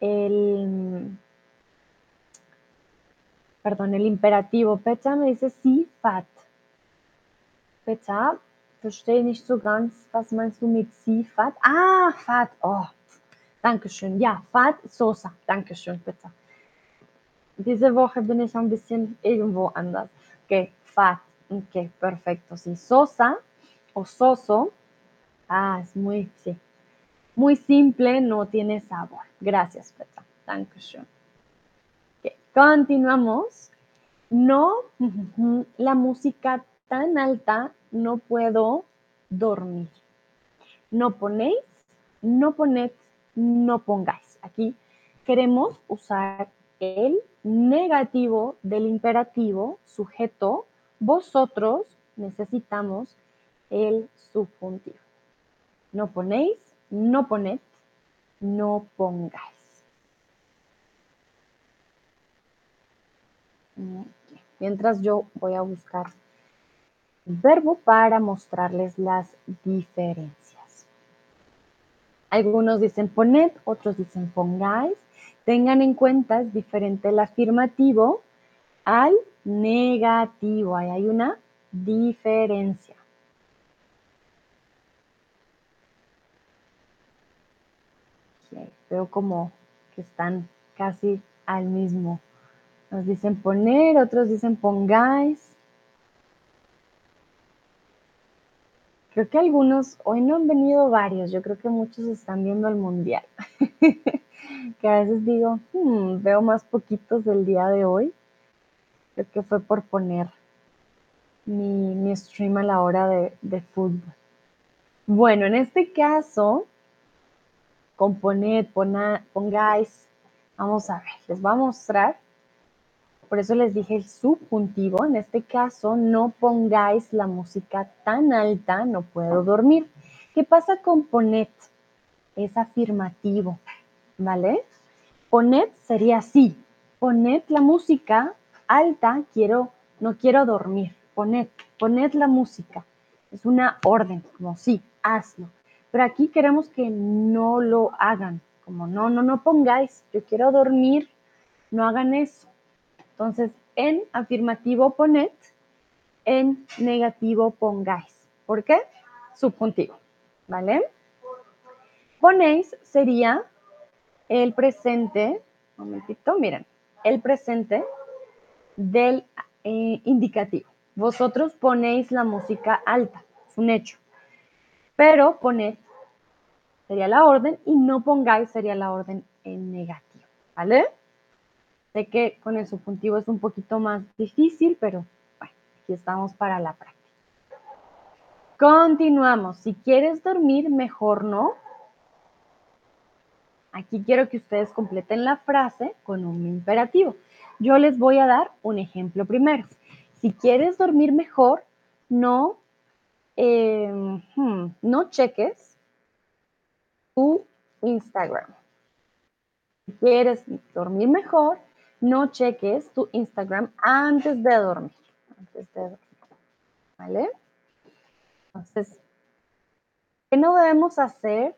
el perdón, el imperativo. Pecha me dice sí, fat. Pecha, verstehe nicht so ganz, was meinst du mit sí, fat? Ah, fat, oh, Dankeschön. Ja, fat, Sosa. Dankeschön, Pecha. Diese Woche bin ich ein bisschen irgendwo anders. Okay, fat. Ok, perfecto. Sí, sosa o soso. Ah, es muy, sí. Muy simple, no tiene sabor. Gracias, Petra. Dankeschön. Okay, continuamos. No, la música tan alta, no puedo dormir. No ponéis, no poned, no pongáis. Aquí queremos usar el negativo del imperativo, sujeto, vosotros necesitamos el subjuntivo. No ponéis, no poned, no pongáis. Mientras yo voy a buscar verbo para mostrarles las diferencias. Algunos dicen poned, otros dicen pongáis. Tengan en cuenta, es diferente el afirmativo al negativo. Ahí hay una diferencia. veo como que están casi al mismo. Nos dicen poner, otros dicen pongáis. Creo que algunos, hoy no han venido varios, yo creo que muchos están viendo el mundial. que a veces digo, hmm, veo más poquitos del día de hoy. Creo que fue por poner mi, stream a la hora de, de fútbol. Bueno, en este caso, componed, pongáis. Vamos a ver, les voy a mostrar. Por eso les dije el subjuntivo. En este caso, no pongáis la música tan alta, no puedo dormir. ¿Qué pasa con poned? Es afirmativo, ¿vale? Poned sería así. Poned la música alta, quiero, no quiero dormir. Poned, poned la música. Es una orden, como sí, hazlo. Pero aquí queremos que no lo hagan, como no, no, no pongáis, yo quiero dormir, no hagan eso. Entonces, en afirmativo poned, en negativo pongáis. ¿Por qué? Subjuntivo, ¿vale? Ponéis sería el presente, un momentito, miren, el presente del eh, indicativo. Vosotros ponéis la música alta, es un hecho pero poned sería la orden y no pongáis sería la orden en negativo, ¿vale? Sé que con el subjuntivo es un poquito más difícil, pero bueno, aquí estamos para la práctica. Continuamos. Si quieres dormir, mejor no. Aquí quiero que ustedes completen la frase con un imperativo. Yo les voy a dar un ejemplo primero. Si quieres dormir mejor, no Em, hmm, no cheques tu Instagram. Si quieres dormir mejor, no cheques tu Instagram antes de dormir. Antes de dormir. ¿Vale? Entonces, ¿qué no debemos hacer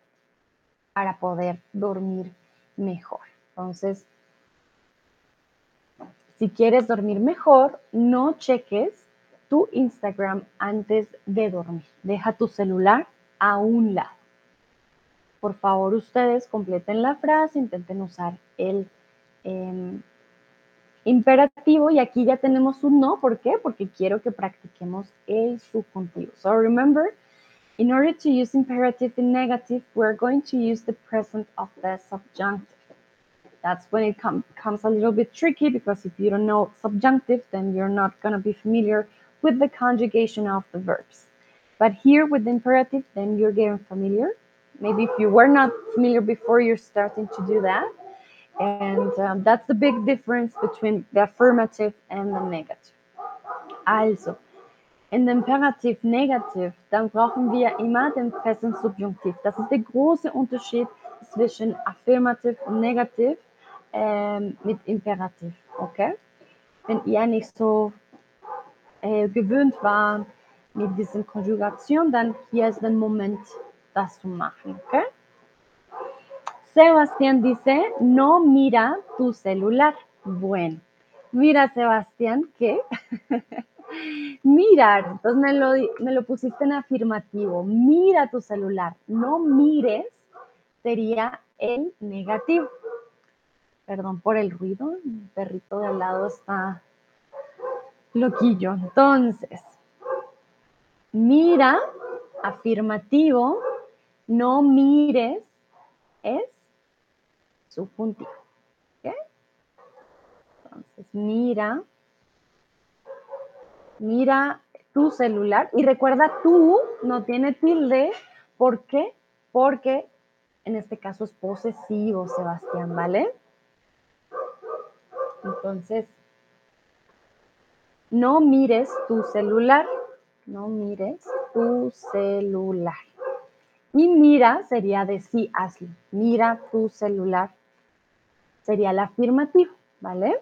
para poder dormir mejor? Entonces, si quieres dormir mejor, no cheques tu Instagram antes de dormir. Deja tu celular a un lado. Por favor, ustedes completen la frase, intenten usar el em, imperativo y aquí ya tenemos un no. ¿Por qué? Porque quiero que practiquemos el subjuntivo. So remember, in order to use imperative in negative, we're going to use the present of the subjunctive. That's when it com comes a little bit tricky because if you don't know subjunctive, then you're not going to be familiar with the conjugation of the verbs. But here with the imperative, then you're getting familiar. Maybe if you were not familiar before, you're starting to do that. And um, that's the big difference between the affirmative and the negative. Also, in the Imperativ negative, dann brauchen wir immer den Present Subjunktiv. Das ist der große Unterschied zwischen Affirmative und Negativ ähm, mit Imperativ, okay? Wenn ihr nicht so äh, gewöhnt war mit dieser Konjugation, dann hier ist der Moment, das zu machen, ¿ok? Sebastián dice, no mira tu celular. Bueno, mira Sebastián que mirar, entonces me lo, me lo pusiste en afirmativo, mira tu celular, no mires sería el negativo. Perdón por el ruido, mi perrito de al lado está loquillo. Entonces, mira, afirmativo, no mires, es subjuntivo. ¿Ok? Entonces, mira, mira tu celular y recuerda tú no tiene tilde. ¿Por qué? Porque en este caso es posesivo, Sebastián, ¿vale? Entonces, no mires tu celular. No mires tu celular. Y mira sería de sí, hazlo. Mira tu celular. Sería la afirmativa, ¿vale?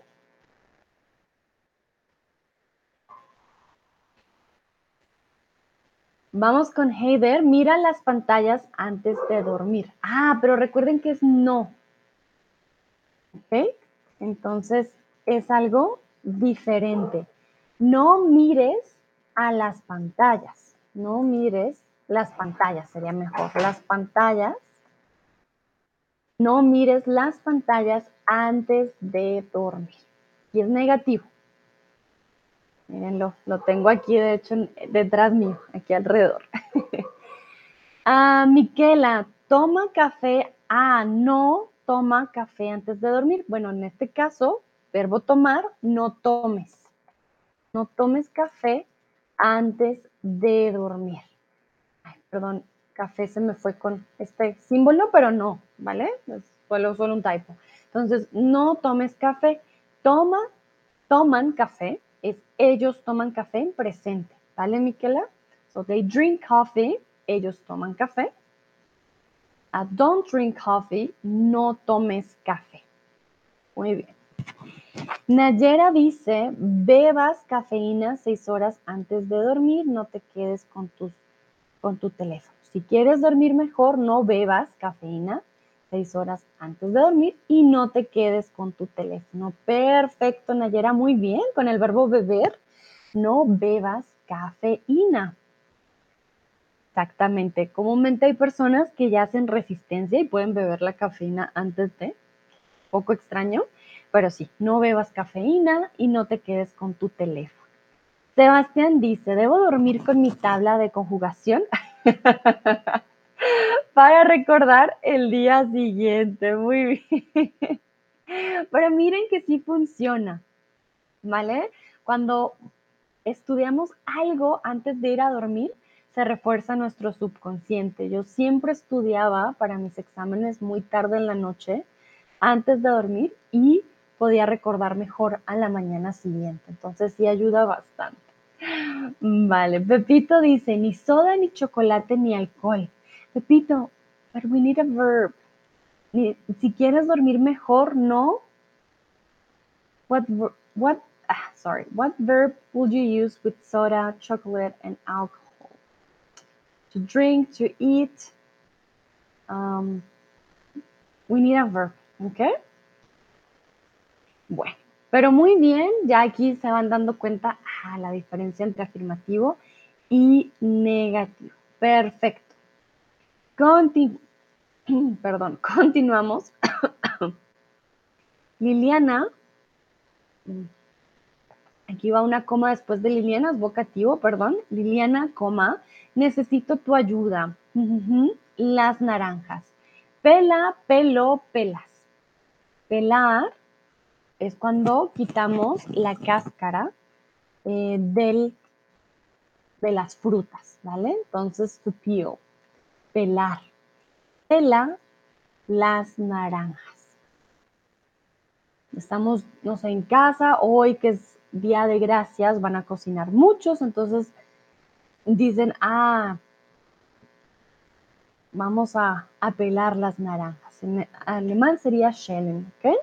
Vamos con Heider. Mira las pantallas antes de dormir. Ah, pero recuerden que es no. ¿Ok? Entonces es algo diferente. No mires a las pantallas. No mires las pantallas, sería mejor. Las pantallas. No mires las pantallas antes de dormir. Y es negativo. Mírenlo, lo tengo aquí, de hecho, detrás mío, aquí alrededor. ah, Miquela, toma café. Ah, no toma café antes de dormir. Bueno, en este caso, verbo tomar, no tomes. No tomes café antes de dormir. Ay, perdón, café se me fue con este símbolo, pero no, ¿vale? Es solo, un typo. Entonces, no tomes café. Toma, toman café ellos toman café en presente, ¿vale, Miquela? So they drink coffee, ellos toman café. Don't drink coffee, no tomes café. Muy bien. Nayera dice, bebas cafeína seis horas antes de dormir, no te quedes con tu teléfono. Si quieres dormir mejor, no bebas cafeína seis horas antes de dormir y no te quedes con tu teléfono. Perfecto, Nayera, muy bien con el verbo beber. No bebas cafeína. Exactamente. Comúnmente hay personas que ya hacen resistencia y pueden beber la cafeína antes de. Poco extraño, pero sí, no bebas cafeína y no te quedes con tu teléfono. Sebastián dice, ¿debo dormir con mi tabla de conjugación? para recordar el día siguiente. Muy bien. Pero miren que sí funciona, ¿vale? Cuando estudiamos algo antes de ir a dormir, se refuerza nuestro subconsciente. Yo siempre estudiaba para mis exámenes muy tarde en la noche, antes de dormir, y podía recordar mejor a la mañana siguiente. Entonces sí ayuda bastante. Vale, Pepito dice, ni soda, ni chocolate, ni alcohol. Repito, but we need a verb. Si quieres dormir mejor, no. What, what, ah, sorry, what verb would you use with soda, chocolate, and alcohol? To drink, to eat. Um, we need a verb, ¿ok? Bueno, pero muy bien, ya aquí se van dando cuenta ah, la diferencia entre afirmativo y negativo. Perfecto. Perdón, continuamos. Liliana, aquí va una coma después de Liliana, es vocativo, perdón. Liliana, coma, necesito tu ayuda. Las naranjas. Pela, pelo, pelas. Pelar es cuando quitamos la cáscara eh, del, de las frutas, ¿vale? Entonces, to peel pelar. Pela las naranjas. Estamos, no sé, en casa, hoy que es día de gracias, van a cocinar muchos, entonces dicen, ah, vamos a, a pelar las naranjas. En alemán sería schälen, ¿ok?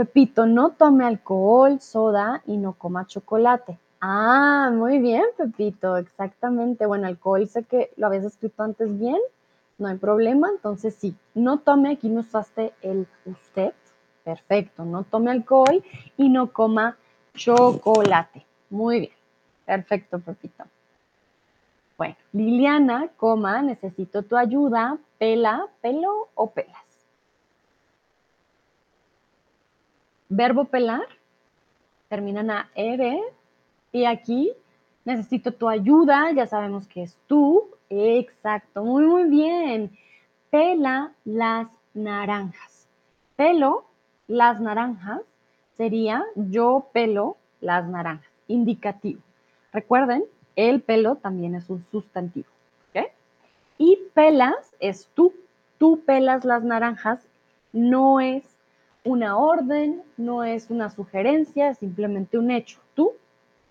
Pepito, no tome alcohol, soda y no coma chocolate. Ah, muy bien, Pepito, exactamente. Bueno, alcohol sé que lo habías escrito antes bien, no hay problema, entonces sí, no tome, aquí me usaste el usted, perfecto, no tome alcohol y no coma chocolate. Muy bien, perfecto, Pepito. Bueno, Liliana, coma, necesito tu ayuda, pela, pelo o pelas. Verbo pelar, terminan a R, y aquí necesito tu ayuda, ya sabemos que es tú. Exacto, muy, muy bien. Pela las naranjas. Pelo las naranjas sería yo pelo las naranjas, indicativo. Recuerden, el pelo también es un sustantivo. ¿ok? Y pelas es tú. Tú pelas las naranjas, no es una orden, no es una sugerencia, es simplemente un hecho. Tú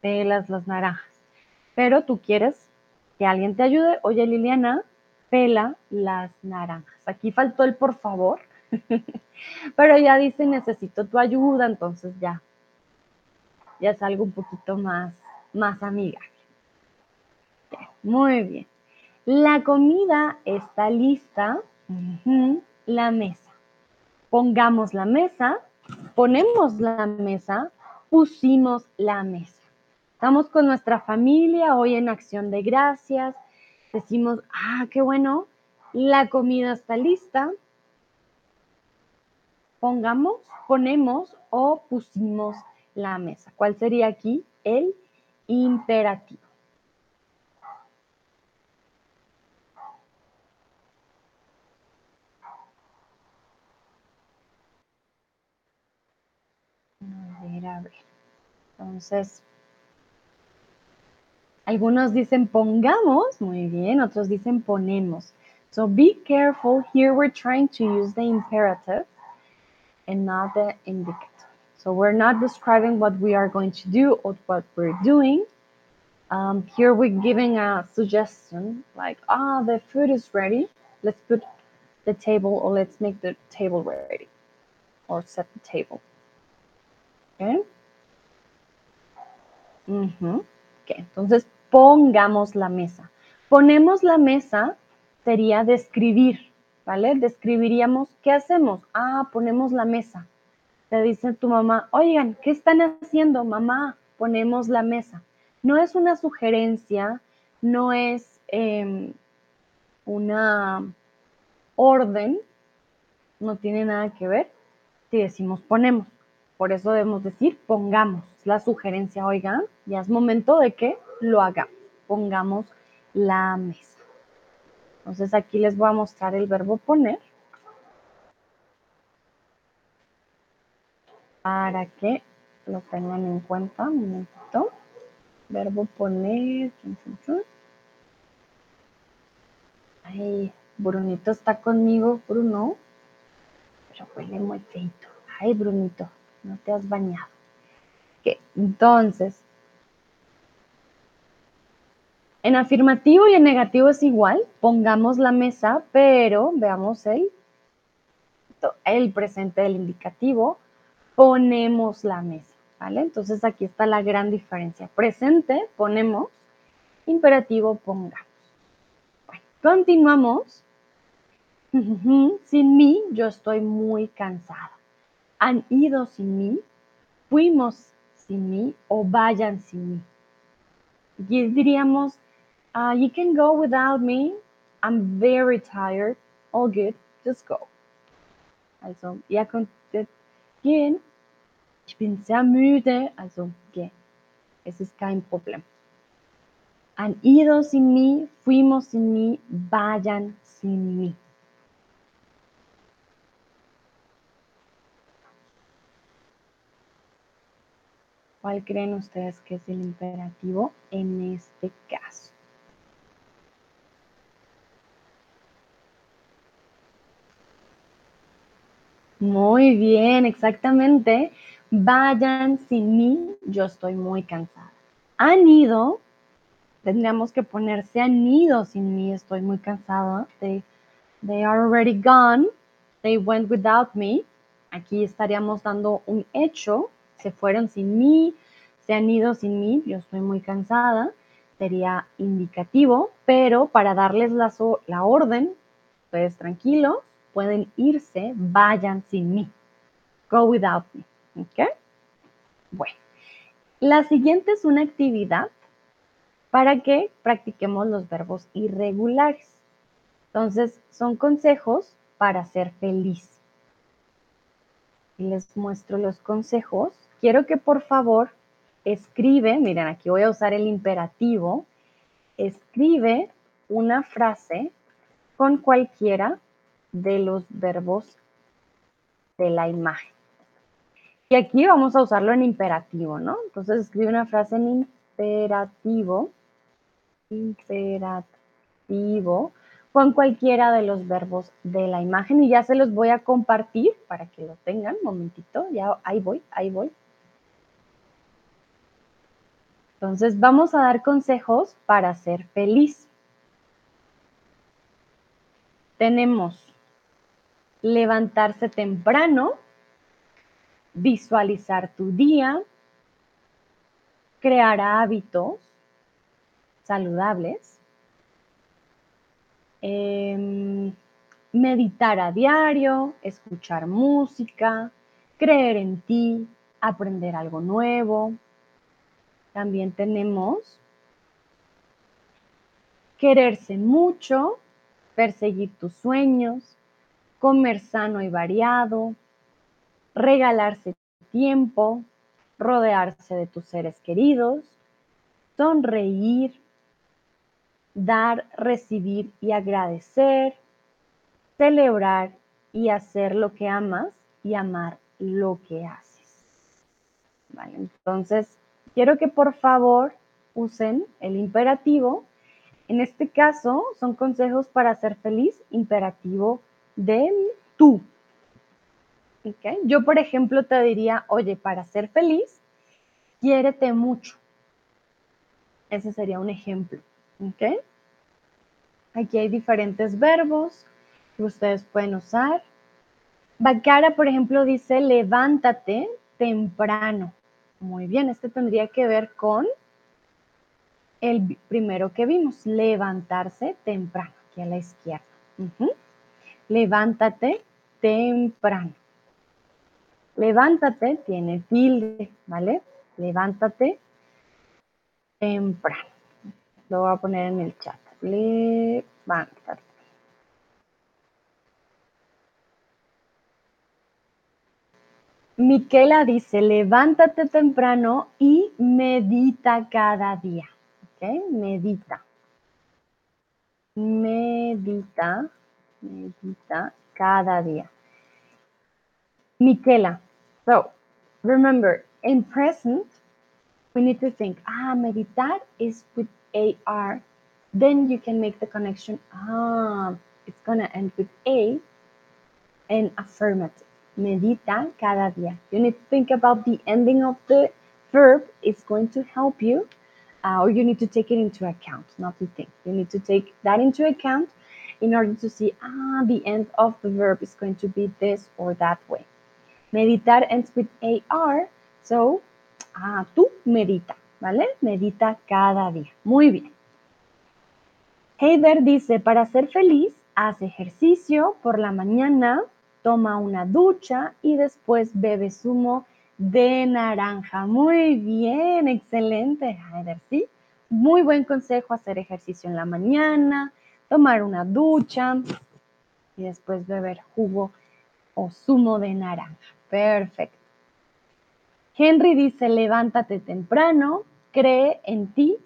pelas las naranjas. Pero tú quieres que alguien te ayude. Oye, Liliana, pela las naranjas. Aquí faltó el por favor, pero ya dice necesito tu ayuda, entonces ya, ya es algo un poquito más, más amigable. Muy bien. La comida está lista. La mesa. Pongamos la mesa. Ponemos la mesa. Pusimos la mesa. Estamos con nuestra familia hoy en acción de gracias. Decimos, ah, qué bueno. La comida está lista. Pongamos, ponemos o pusimos la mesa. ¿Cuál sería aquí el imperativo? Ver. Entonces, algunos dicen pongamos, muy bien, otros dicen ponemos. So be careful. Here we're trying to use the imperative and not the indicative. So we're not describing what we are going to do or what we're doing. Um, here we're giving a suggestion like, ah, the food is ready. Let's put the table or let's make the table ready or set the table. Entonces pongamos la mesa. Ponemos la mesa sería describir, ¿vale? Describiríamos, ¿qué hacemos? Ah, ponemos la mesa. Te dice tu mamá, oigan, ¿qué están haciendo? Mamá, ponemos la mesa. No es una sugerencia, no es em, una orden, no tiene nada que ver si decimos ponemos. Por eso debemos decir pongamos. La sugerencia, oigan, ya es momento de que lo hagamos. Pongamos la mesa. Entonces aquí les voy a mostrar el verbo poner. para que lo tengan en cuenta. Un momentito. Verbo poner. Ay, Brunito está conmigo, Bruno. Pero huele muy feito. Ay, Brunito, no te has bañado. Entonces, en afirmativo y en negativo es igual. Pongamos la mesa, pero veamos el, el presente del indicativo ponemos la mesa, ¿vale? Entonces aquí está la gran diferencia. Presente, ponemos, imperativo, pongamos. Bueno, continuamos. Sin mí, yo estoy muy cansada. Han ido sin mí, fuimos sin mí o vayan sin mí. Y diríamos, uh, you can go without me. I'm very tired. All good. Just go. Also, ihr könnt gehen. Ich bin sehr müde, also geh. Es ist kein Problem. Han ido sin mí, fuimos sin mí, vayan sin mí. ¿Cuál creen ustedes que es el imperativo en este caso? Muy bien, exactamente. Vayan sin mí, yo estoy muy cansada. Han ido, tendríamos que poner se han ido sin mí, estoy muy cansada. They, they are already gone. They went without me. Aquí estaríamos dando un hecho. Se fueron sin mí, se han ido sin mí, yo estoy muy cansada. Sería indicativo, pero para darles la, la orden, ustedes tranquilos, pueden irse, vayan sin mí. Go without me. ¿Ok? Bueno, la siguiente es una actividad para que practiquemos los verbos irregulares. Entonces, son consejos para ser feliz. Les muestro los consejos. Quiero que por favor escribe, miren, aquí voy a usar el imperativo, escribe una frase con cualquiera de los verbos de la imagen. Y aquí vamos a usarlo en imperativo, ¿no? Entonces escribe una frase en imperativo, imperativo, con cualquiera de los verbos de la imagen y ya se los voy a compartir para que lo tengan. Momentito, ya ahí voy, ahí voy. Entonces vamos a dar consejos para ser feliz. Tenemos levantarse temprano, visualizar tu día, crear hábitos, saludables, em, meditar a diario, escuchar música, creer en ti, aprender algo nuevo. También tenemos quererse mucho, perseguir tus sueños, comer sano y variado, regalarse tiempo, rodearse de tus seres queridos, sonreír, dar, recibir y agradecer, celebrar y hacer lo que amas y amar lo que haces. Vale, entonces quiero que por favor usen el imperativo en este caso, son consejos para ser feliz, imperativo de tú. Yo, por ejemplo, te diría, oye, para ser feliz, quiérete mucho. Ese sería un ejemplo. Aquí hay diferentes verbos que ustedes pueden usar. Bacara, por ejemplo, dice levántate temprano. Muy bien, este tendría que ver con el primero que vimos, levantarse temprano, aquí a la izquierda. Levántate temprano. Levántate tiene tilde, ¿vale? Levántate temprano. Lo voy a poner en el chat. Levántate. Miquela dice, levántate temprano y medita cada día. Medita. Medita, medita cada día. Miquela. So, remember, in present, we need to think, ah, meditar is with AR. Then you can make the connection, ah, it's to end with A and affirmative. Medita cada día. You need to think about the ending of the verb. It's going to help you uh, or you need to take it into account, not to think. You need to take that into account in order to see, ah, the end of the verb is going to be this or that way. Meditar ends with AR, so, ah, tú medita, ¿vale? Medita cada día. Muy bien. Heider dice, para ser feliz, haz ejercicio por la mañana, toma una ducha y después bebe zumo de naranja. Muy bien, excelente, Heider, ¿sí? Muy buen consejo hacer ejercicio en la mañana, tomar una ducha y después beber jugo o zumo de naranja. Perfecto. Henry dice, levántate temprano, cree en ti,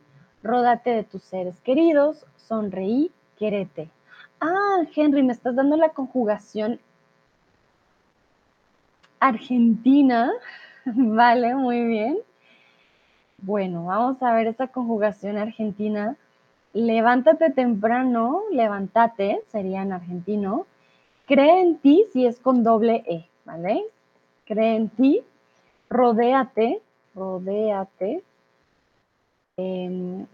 ródate de tus seres queridos, sonreí, quérete. Ah, Henry, me estás dando la conjugación argentina. Vale, muy bien. Bueno, vamos a ver esta conjugación argentina. Levántate temprano, levántate, sería en argentino. Cree en ti si es con doble E, ¿vale? Cree en ti, rodéate, rodéate, eh,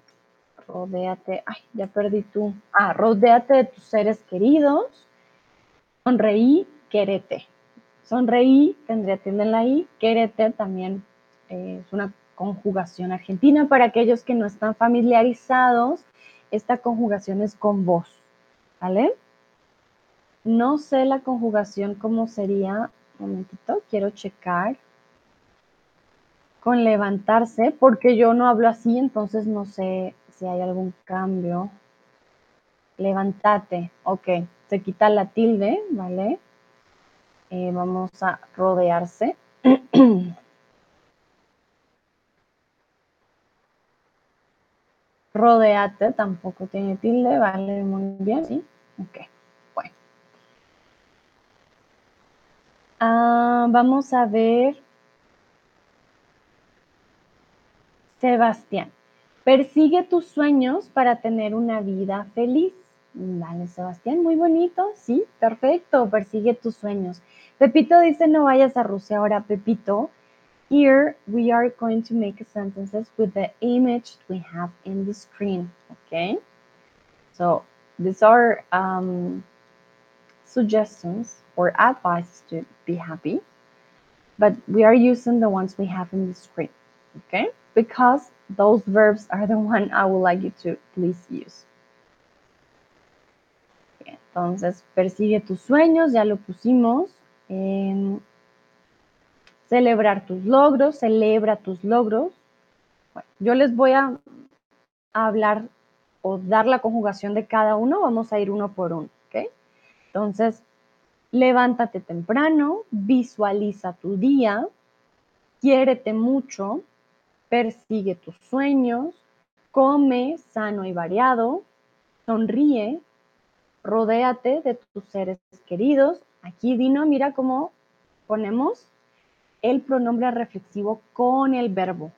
rodéate, ay, ya perdí tú. Ah, rodéate de tus seres queridos, sonreí, quérete, Sonreí, tendría tilde en la I. Querete también eh, es una conjugación argentina. Para aquellos que no están familiarizados, esta conjugación es con voz, ¿vale? No sé la conjugación cómo sería. Un momentito, quiero checar. Con levantarse, porque yo no hablo así, entonces no sé si hay algún cambio. Levantate, ok. Se quita la tilde, ¿vale? Eh, vamos a rodearse. Rodeate tampoco tiene tilde, vale, muy bien, ¿sí? Ok, bueno. Ah, vamos a ver. Sebastián, persigue tus sueños para tener una vida feliz. Vale, Sebastián, muy bonito, sí, perfecto, persigue tus sueños. Pepito dice no vayas a Rusia ahora, Pepito. Here we are going to make sentences with the image we have in the screen, okay? So these are um, suggestions or advice to be happy, but we are using the ones we have in the screen, okay? because those verbs are the one I would like you to please use. Entonces, persigue tus sueños, ya lo pusimos. Eh, celebrar tus logros, celebra tus logros. Bueno, yo les voy a hablar o dar la conjugación de cada uno, vamos a ir uno por uno, ¿ok? Entonces, levántate temprano, visualiza tu día, quiérete mucho, persigue tus sueños, come sano y variado, sonríe, rodéate de tus seres queridos. Aquí Dino, mira cómo ponemos el pronombre reflexivo con el verbo,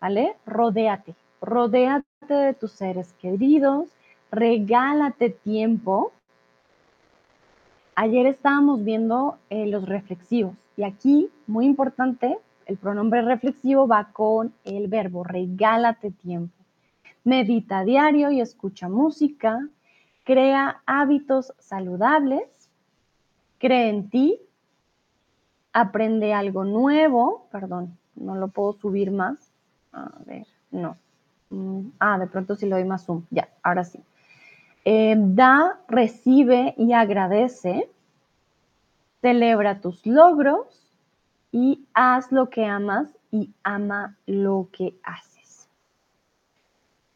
¿vale? Rodéate, rodéate de tus seres queridos, regálate tiempo. Ayer estábamos viendo eh, los reflexivos y aquí, muy importante, el pronombre reflexivo va con el verbo, regálate tiempo. Medita diario y escucha música, crea hábitos saludables, cree en ti, aprende algo nuevo, perdón, no lo puedo subir más. A ver, no. Mm, ah, de pronto si lo doy más zoom. Ya, ahora sí. Eh, da, recibe y agradece. Celebra tus logros y haz lo que amas y ama lo que haces.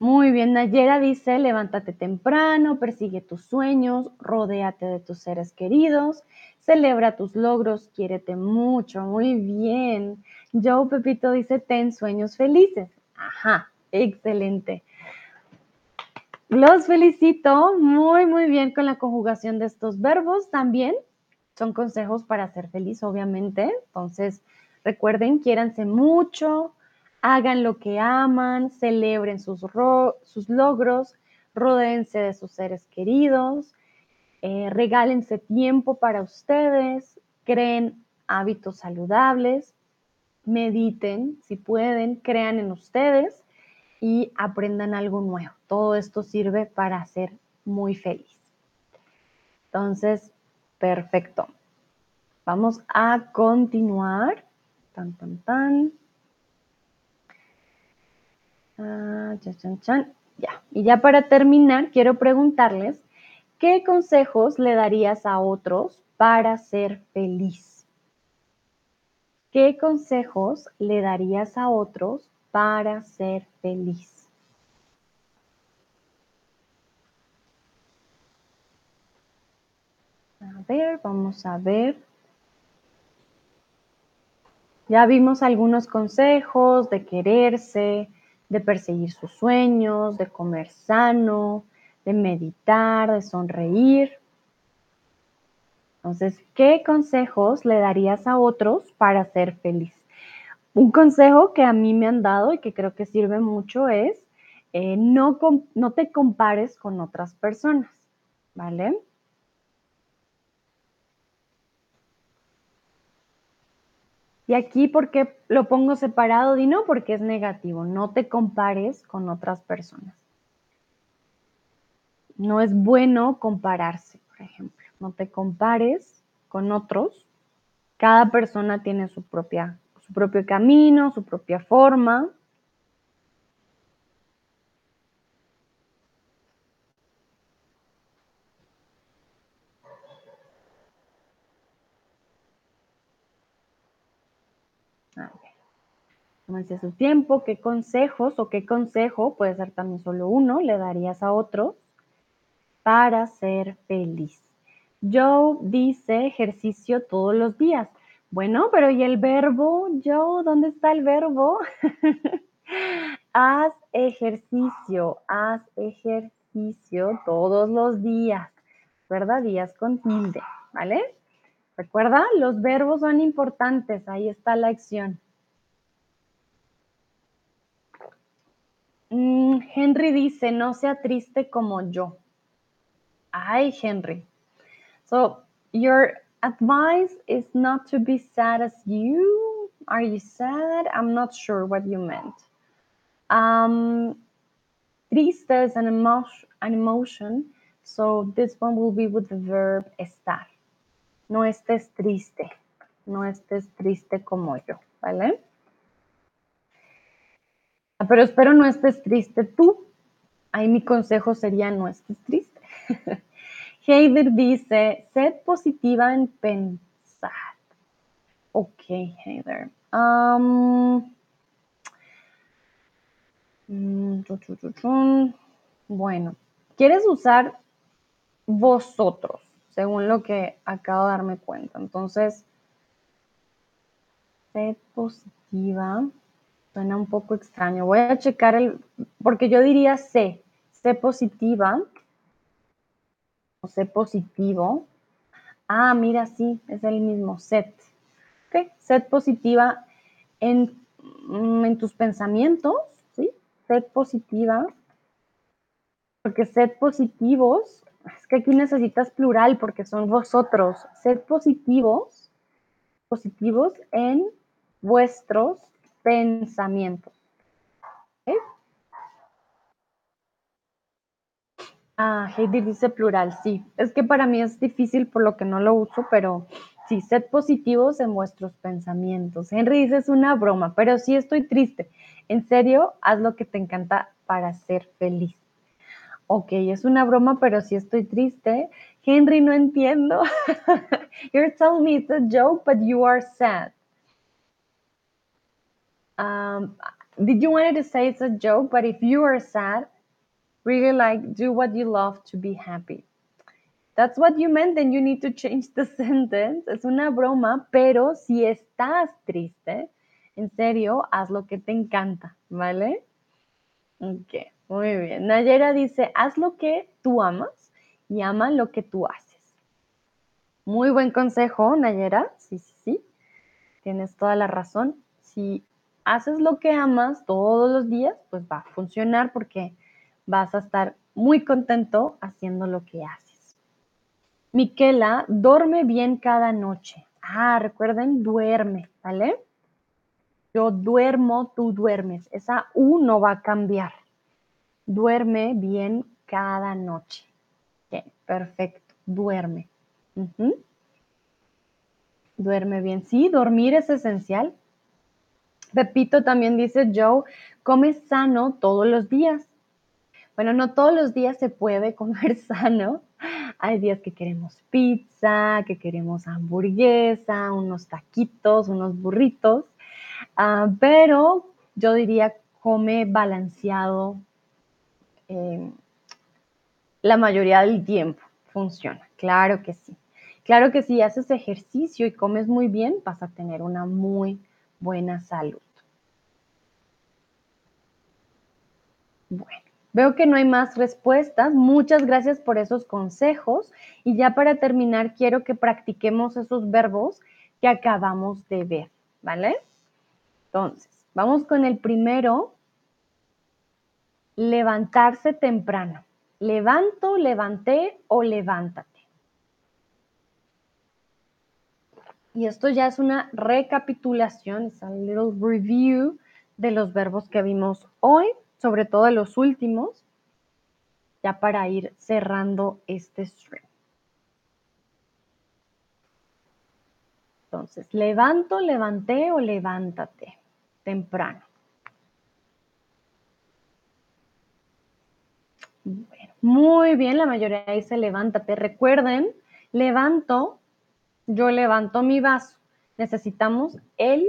Muy bien, Nayera dice, levántate temprano, persigue tus sueños, rodéate de tus seres queridos, celebra tus logros, quiérete mucho, muy bien. Joe Pepito dice, ten sueños felices. Ajá, excelente. Los felicito muy, muy bien con la conjugación de estos verbos también son consejos para ser feliz, obviamente. Entonces, recuerden, quiéranse mucho, hagan lo que aman, celebren sus, sus logros, rodéense de sus seres queridos, eh, regálense tiempo para ustedes, creen hábitos saludables, mediten si pueden, crean en ustedes y aprendan algo nuevo. Todo esto sirve para ser muy feliz. Entonces, Perfecto. Vamos a continuar. Tan, tan, tan. Ah. Ya. Y ya para terminar, quiero preguntarles, ¿qué consejos le darías a otros para ser feliz? ¿Qué consejos le darías a otros para ser feliz? A ver, vamos a ver. Ya vimos algunos consejos de quererse, de perseguir sus sueños, de comer sano, de meditar, de sonreír. Entonces, ¿qué consejos le darías a otros para ser feliz? Un consejo que a mí me han dado y que creo que sirve mucho es eh, no, no te compares con otras personas, ¿vale? Y aquí, ¿por qué lo pongo separado? Dino, porque es negativo. No te compares con otras personas. No es bueno compararse, por ejemplo. No te compares con otros. Cada persona tiene su, propia, su propio camino, su propia forma. Tómense su tiempo, qué consejos o qué consejo, puede ser también solo uno, le darías a otro para ser feliz. Joe dice ejercicio todos los días. Bueno, pero ¿y el verbo? Joe, ¿dónde está el verbo? haz ejercicio, haz ejercicio todos los días, ¿verdad? Días con tilde, ¿vale? Recuerda, los verbos son importantes, ahí está la acción. Mm, Henry dice, no sea triste como yo. Ay, Henry. So, your advice is not to be sad as you. Are you sad? I'm not sure what you meant. Um, triste is an an emotion, so this one will be with the verb estar. No estés triste. No estés triste como yo, ¿vale? Pero espero no estés triste tú. Ahí mi consejo sería no estés triste. Heider dice, sed positiva en pensar. Ok, Heider. Um, mm, bueno, ¿quieres usar vosotros? Según lo que acabo de darme cuenta. Entonces, sed positiva. Suena un poco extraño. Voy a checar el, porque yo diría sé, sé positiva o sé positivo. Ah, mira, sí, es el mismo set. Ok, set positiva en, mm, en tus pensamientos, ¿sí? Set positiva. Porque set positivos, es que aquí necesitas plural porque son vosotros. Set positivos, positivos en vuestros pensamientos. Ah, Heidi dice plural, sí. Es que para mí es difícil por lo que no lo uso, pero sí, sed positivos en vuestros pensamientos. Henry dice es una broma, pero sí estoy triste. En serio, haz lo que te encanta para ser feliz. Ok, es una broma, pero sí estoy triste. Henry, no entiendo. You're telling me it's a joke, but you are sad. Um, did you want to say it's a joke? But if you are sad, really like do what you love to be happy. That's what you meant, then you need to change the sentence. Es una broma, pero si estás triste, en serio, haz lo que te encanta, ¿vale? Ok, muy bien. Nayera dice, haz lo que tú amas y ama lo que tú haces. Muy buen consejo, Nayera. Sí, sí, sí. Tienes toda la razón. Si haces lo que amas todos los días, pues va a funcionar porque vas a estar muy contento haciendo lo que haces. Miquela, duerme bien cada noche. Ah, recuerden, duerme, ¿vale? Yo duermo, tú duermes. Esa U no va a cambiar. Duerme bien cada noche. perfecto. Duerme. Duerme bien. Sí, dormir es esencial. Pepito también dice, Joe, come sano todos los días. Bueno, no todos los días se puede comer sano. Hay días que queremos pizza, que queremos hamburguesa, unos taquitos, unos burritos, ah, pero yo diría come balanceado eh, la mayoría del tiempo. Funciona, claro que sí. Claro que si haces ejercicio y comes muy bien, vas a tener una muy buena salud. Bueno, veo que no hay más respuestas. Muchas gracias por esos consejos. Y ya para terminar, quiero que practiquemos esos verbos que acabamos de ver, ¿vale? Entonces, vamos con el primero. Levantarse temprano. Levanto, levanté o levántate. Y esto ya es una recapitulación, es un little review de los verbos que vimos hoy, sobre todo de los últimos, ya para ir cerrando este stream. Entonces, levanto, levanté o levántate temprano. muy bien, la mayoría dice levántate. Recuerden, levanto yo levanto mi vaso. Necesitamos el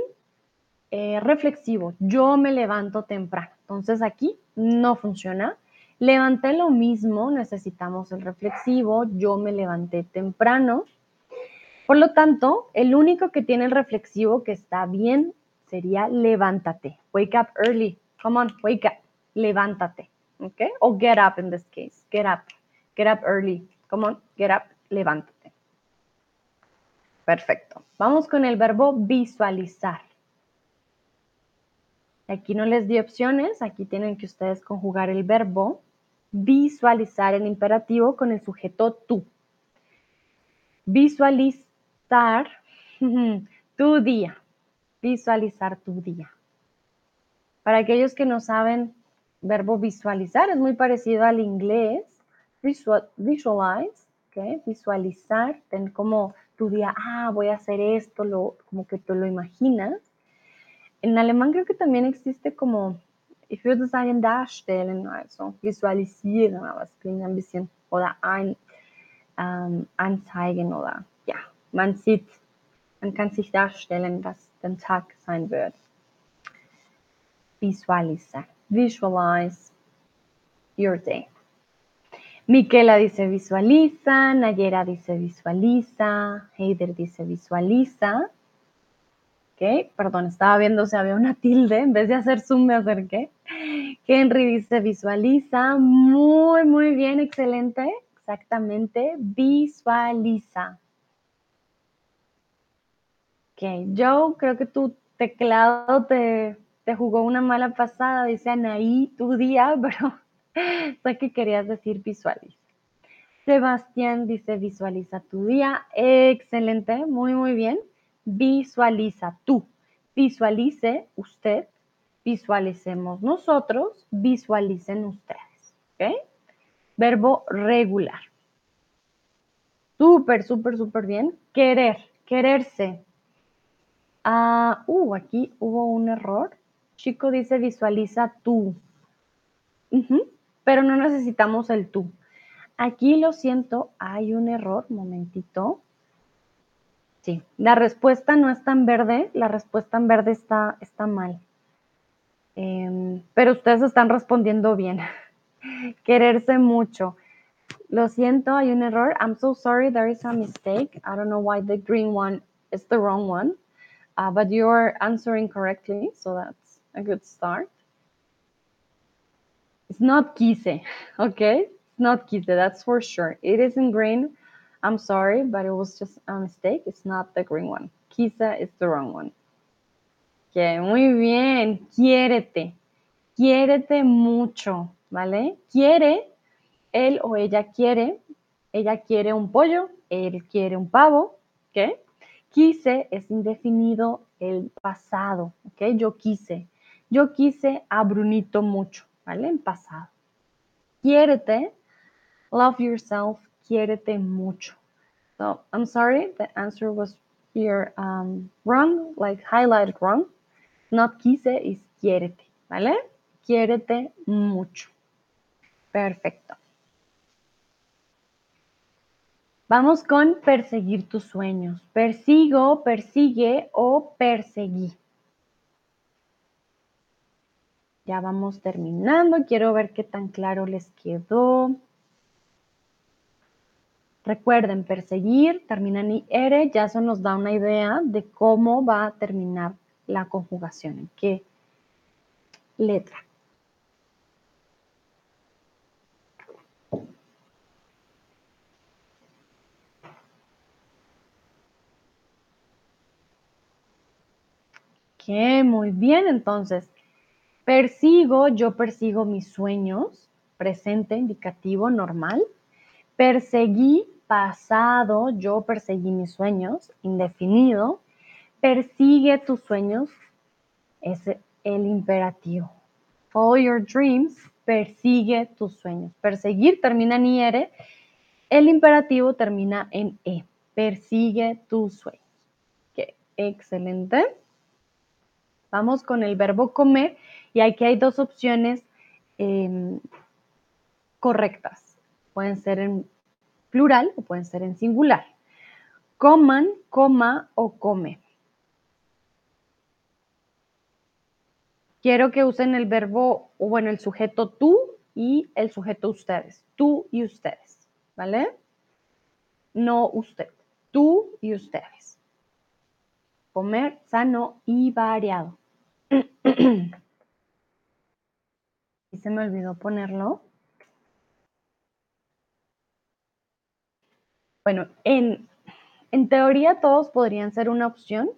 eh, reflexivo. Yo me levanto temprano. Entonces aquí no funciona. Levanté lo mismo, necesitamos el reflexivo. Yo me levanté temprano. Por lo tanto, el único que tiene el reflexivo que está bien sería levántate. Wake up early. Come on, wake up. Levántate. ¿Ok? O get up in this case. Get up. Get up early. Come on, get up. Levántate. Perfecto. Vamos con el verbo visualizar. Aquí no les di opciones, aquí tienen que ustedes conjugar el verbo visualizar en imperativo con el sujeto tú. Visualizar tu día. Visualizar tu día. Para aquellos que no saben, verbo visualizar es muy parecido al inglés. visualize, visualizar, ten como tu día, ah, voy a hacer esto, lo, como que tú lo imaginas. En alemán creo que también existe como ich würde sagen darstellen, also visualisieren, aber es klingt ein bisschen, oder ein, ähm, anzeigen oder ja, man sieht, man kann sich darstellen, was der Tag sein wird. Visualiza, visualize your day. Miquela dice visualiza, Nayera dice visualiza, Heider dice visualiza. Ok, perdón, estaba viendo si había una tilde, en vez de hacer zoom me acerqué. Henry dice visualiza, muy, muy bien, excelente, exactamente, visualiza. Ok, Joe, creo que tu teclado te, te jugó una mala pasada, dice Anaí, tu día, pero sé que querías decir visualiza. Sebastián dice visualiza tu día. Excelente, muy, muy bien. Visualiza tú. Visualice usted. Visualicemos nosotros. Visualicen ustedes. ¿Ok? Verbo regular. Súper, súper, súper bien. Querer, quererse. Ah, uh, aquí hubo un error. Chico dice visualiza tú. Pero no necesitamos el tú. Aquí lo siento, hay un error, momentito. Sí, la respuesta no está en verde, la respuesta en verde está, está mal. Em, pero ustedes están respondiendo bien. Quererse mucho. Lo siento, hay un error. I'm so sorry, there is a mistake. I don't know why the green one is the wrong one, uh, but you're answering correctly, so that's a good start. It's not quise, okay? It's not quise, that's for sure. It is in green. I'm sorry, but it was just a mistake. It's not the green one. Quise is the wrong one. Okay, muy bien. Quiérete. Quiérete mucho, ¿vale? Quiere, él o ella quiere. Ella quiere un pollo, él quiere un pavo, ¿ok? Quise es indefinido el pasado, ¿ok? Yo quise. Yo quise a Brunito mucho, ¿vale? En pasado. Quiérete, love yourself, quiérete mucho. So, I'm sorry, the answer was here um, wrong, like highlighted wrong. Not quise, is quiérete, ¿vale? Quiérete mucho. Perfecto. Vamos con perseguir tus sueños. Persigo, persigue o perseguí. Ya vamos terminando. Quiero ver qué tan claro les quedó. Recuerden, perseguir termina en IR, ya eso nos da una idea de cómo va a terminar la conjugación, en qué letra. Ok, muy bien, entonces, persigo, yo persigo mis sueños, presente, indicativo, normal. Perseguí, pasado, yo perseguí mis sueños, indefinido. Persigue tus sueños, es el imperativo. Follow your dreams, persigue tus sueños. Perseguir termina en IR, el imperativo termina en E. Persigue tus sueños. Qué excelente. Vamos con el verbo comer y aquí hay dos opciones em, correctas. Pueden ser en plural o pueden ser en singular. Coman, coma o come. Quiero que usen el verbo, o bueno, el sujeto tú y el sujeto ustedes. Tú y ustedes, ¿vale? No usted. Tú y ustedes. Comer sano y variado. se me olvidó ponerlo. Bueno, en, en teoría todos podrían ser una opción,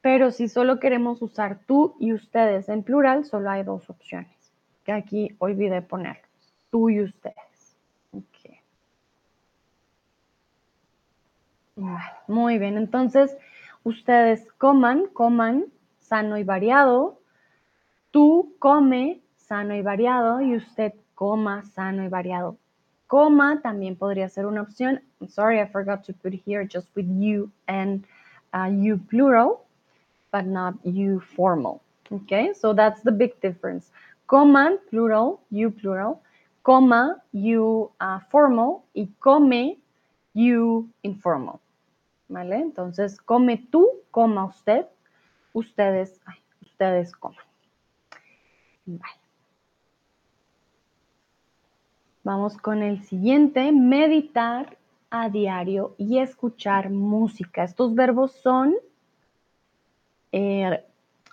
pero si solo queremos usar tú y ustedes en plural, solo hay dos opciones, que aquí olvidé poner, tú y ustedes. muy bien, entonces ustedes coman, coman sano y variado, tú come sano y variado y usted coma sano y variado. Coma también podría ser una opción. I'm sorry, I forgot to put here just with you and uh, you plural, but not you formal. Okay, so that's the big difference. Coman, plural, you plural, coma, you uh, formal y come, you informal. ¿Vale? Entonces, come tú, coma usted, ustedes, ustedes coman. Vale. Vamos con el siguiente, meditar a diario y escuchar música. Estos verbos son eh,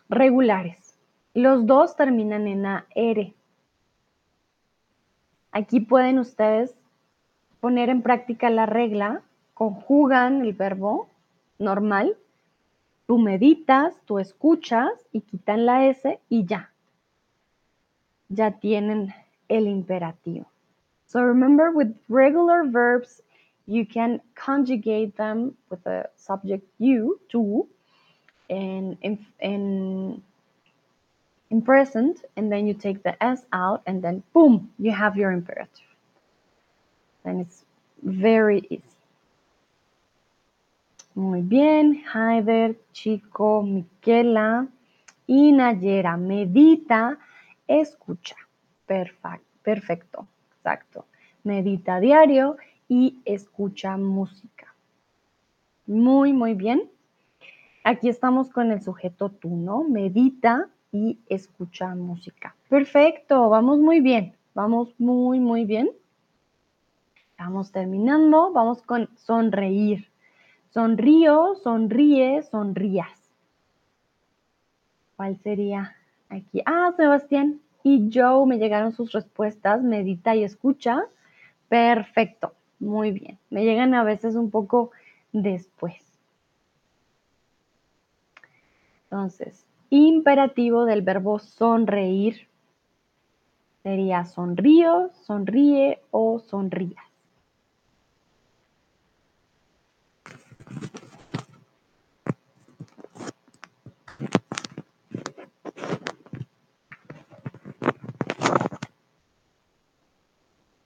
regulares. Los dos terminan en AR. Aquí pueden ustedes poner en práctica la regla, conjugan el verbo normal, tú meditas, tú escuchas y quitan la S y ya. Ya tienen el imperativo. So remember with regular verbs, you can conjugate them with the subject you, and in, in, in present, and then you take the S out, and then boom, you have your imperative. And it's very easy. Muy bien, Haider, Chico, Miquela y Nayera. Medita, escucha. Perfecto, exacto. Medita diario y escucha música. Muy, muy bien. Aquí estamos con el sujeto tú, ¿no? Medita y escucha música. Perfecto, vamos muy bien. Vamos muy, muy bien. Vamos terminando. Vamos con sonreír. Sonrío, sonríe, sonrías. ¿Cuál sería aquí? Ah, Sebastián y Joe me llegaron sus respuestas. Medita y escucha. Perfecto, muy bien. Me llegan a veces un poco después. Entonces, imperativo del verbo sonreír sería sonrío, sonríe o sonrías.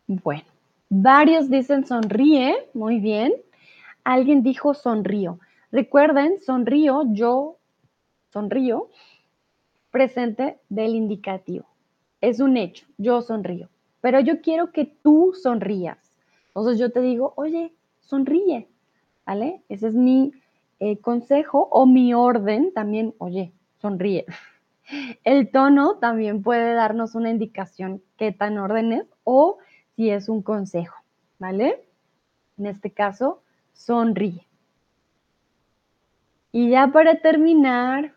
Bueno, varios dicen sonríe, muy bien. Alguien dijo sonrío. Recuerden, sonrío, yo sonrío, presente del indicativo. Es un hecho, yo sonrío. Pero yo quiero que tú sonrías. Entonces yo te digo, oye, sonríe, ¿vale? Ese es mi eh, consejo o mi orden también, oye, sonríe. El tono también puede darnos una indicación qué tan orden es o si es un consejo, ¿vale? En este caso, sonríe. Y ya para terminar,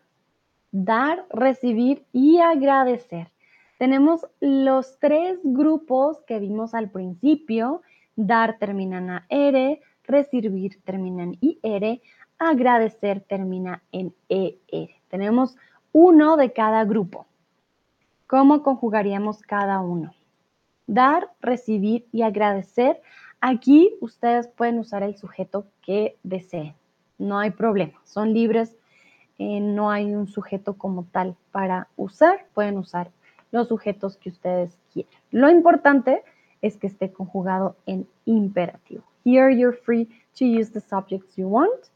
dar, recibir y agradecer. Tenemos los tres grupos que vimos al principio. Dar termina en AR, recibir termina en IR, agradecer termina en ER. Tenemos uno de cada grupo. ¿Cómo conjugaríamos cada uno? Dar, recibir y agradecer. Aquí ustedes pueden usar el sujeto que deseen. No hay problema. Son libres. Eh, no hay un sujeto como tal para usar. Pueden usar los sujetos que ustedes quieran. Lo importante es que esté conjugado en imperativo. Here you're free to use the subjects you want.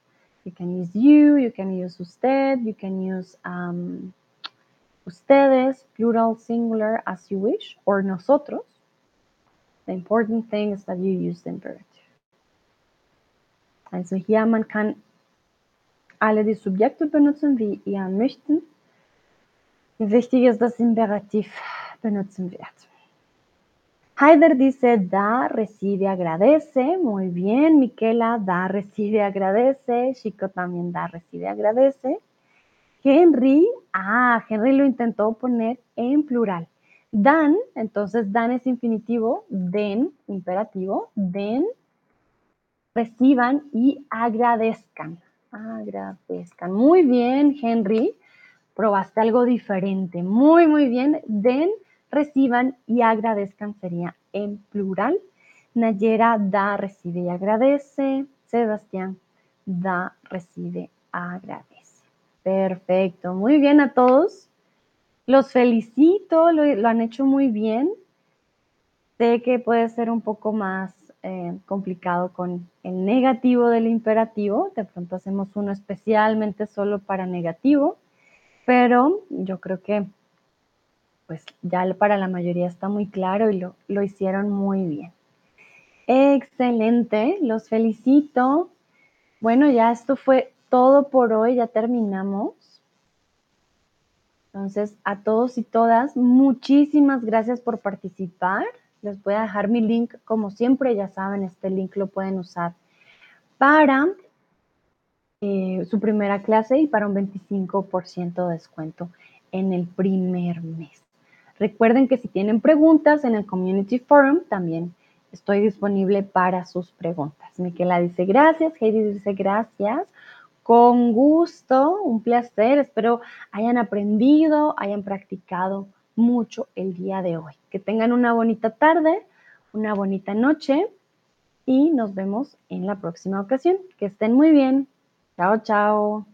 You can use you, you can use usted, you can use um, ustedes, plural, singular, as you wish, or nosotros. The important thing is that you use the imperative. Also hier, man kann alle die Subjekte benutzen, wie ihr möchten. Wichtig ist, dass Imperativ benutzen wird. Haider dice da, recibe, agradece. Muy bien. Miquela da, recibe, agradece. Chico también da, recibe, agradece. Henry, ah, Henry lo intentó poner en plural. Dan, entonces dan es infinitivo, den, imperativo, den, reciban y agradezcan. Agradezcan. Muy bien, Henry. Probaste algo diferente. Muy, muy bien. Den, reciban y agradezcan sería en plural. Nayera da, recibe y agradece. Sebastián da, recibe, agradece. Perfecto. Muy bien a todos. Los felicito, lo, han hecho muy bien. Sé que puede ser un poco más eh, complicado con el negativo del imperativo. De pronto hacemos uno especialmente solo para negativo. pero yo creo que pues ya para la mayoría está muy claro y lo, lo hicieron muy bien. Excelente, los felicito. Bueno, ya esto fue todo por hoy, ya terminamos. Entonces, a todos y todas, muchísimas gracias por participar. Les voy a dejar mi link, como siempre, ya saben, este link lo pueden usar para eh, su primera clase y para un 25% de descuento en el primer mes. Recuerden que si tienen preguntas en el Community Forum, también estoy disponible para sus preguntas. Miquela dice gracias, Heidi dice gracias. Con gusto, un placer. Espero hayan aprendido, hayan practicado mucho el día de hoy. Que tengan una bonita tarde, una bonita noche y nos vemos en la próxima ocasión. Que estén muy bien. Chao, chao.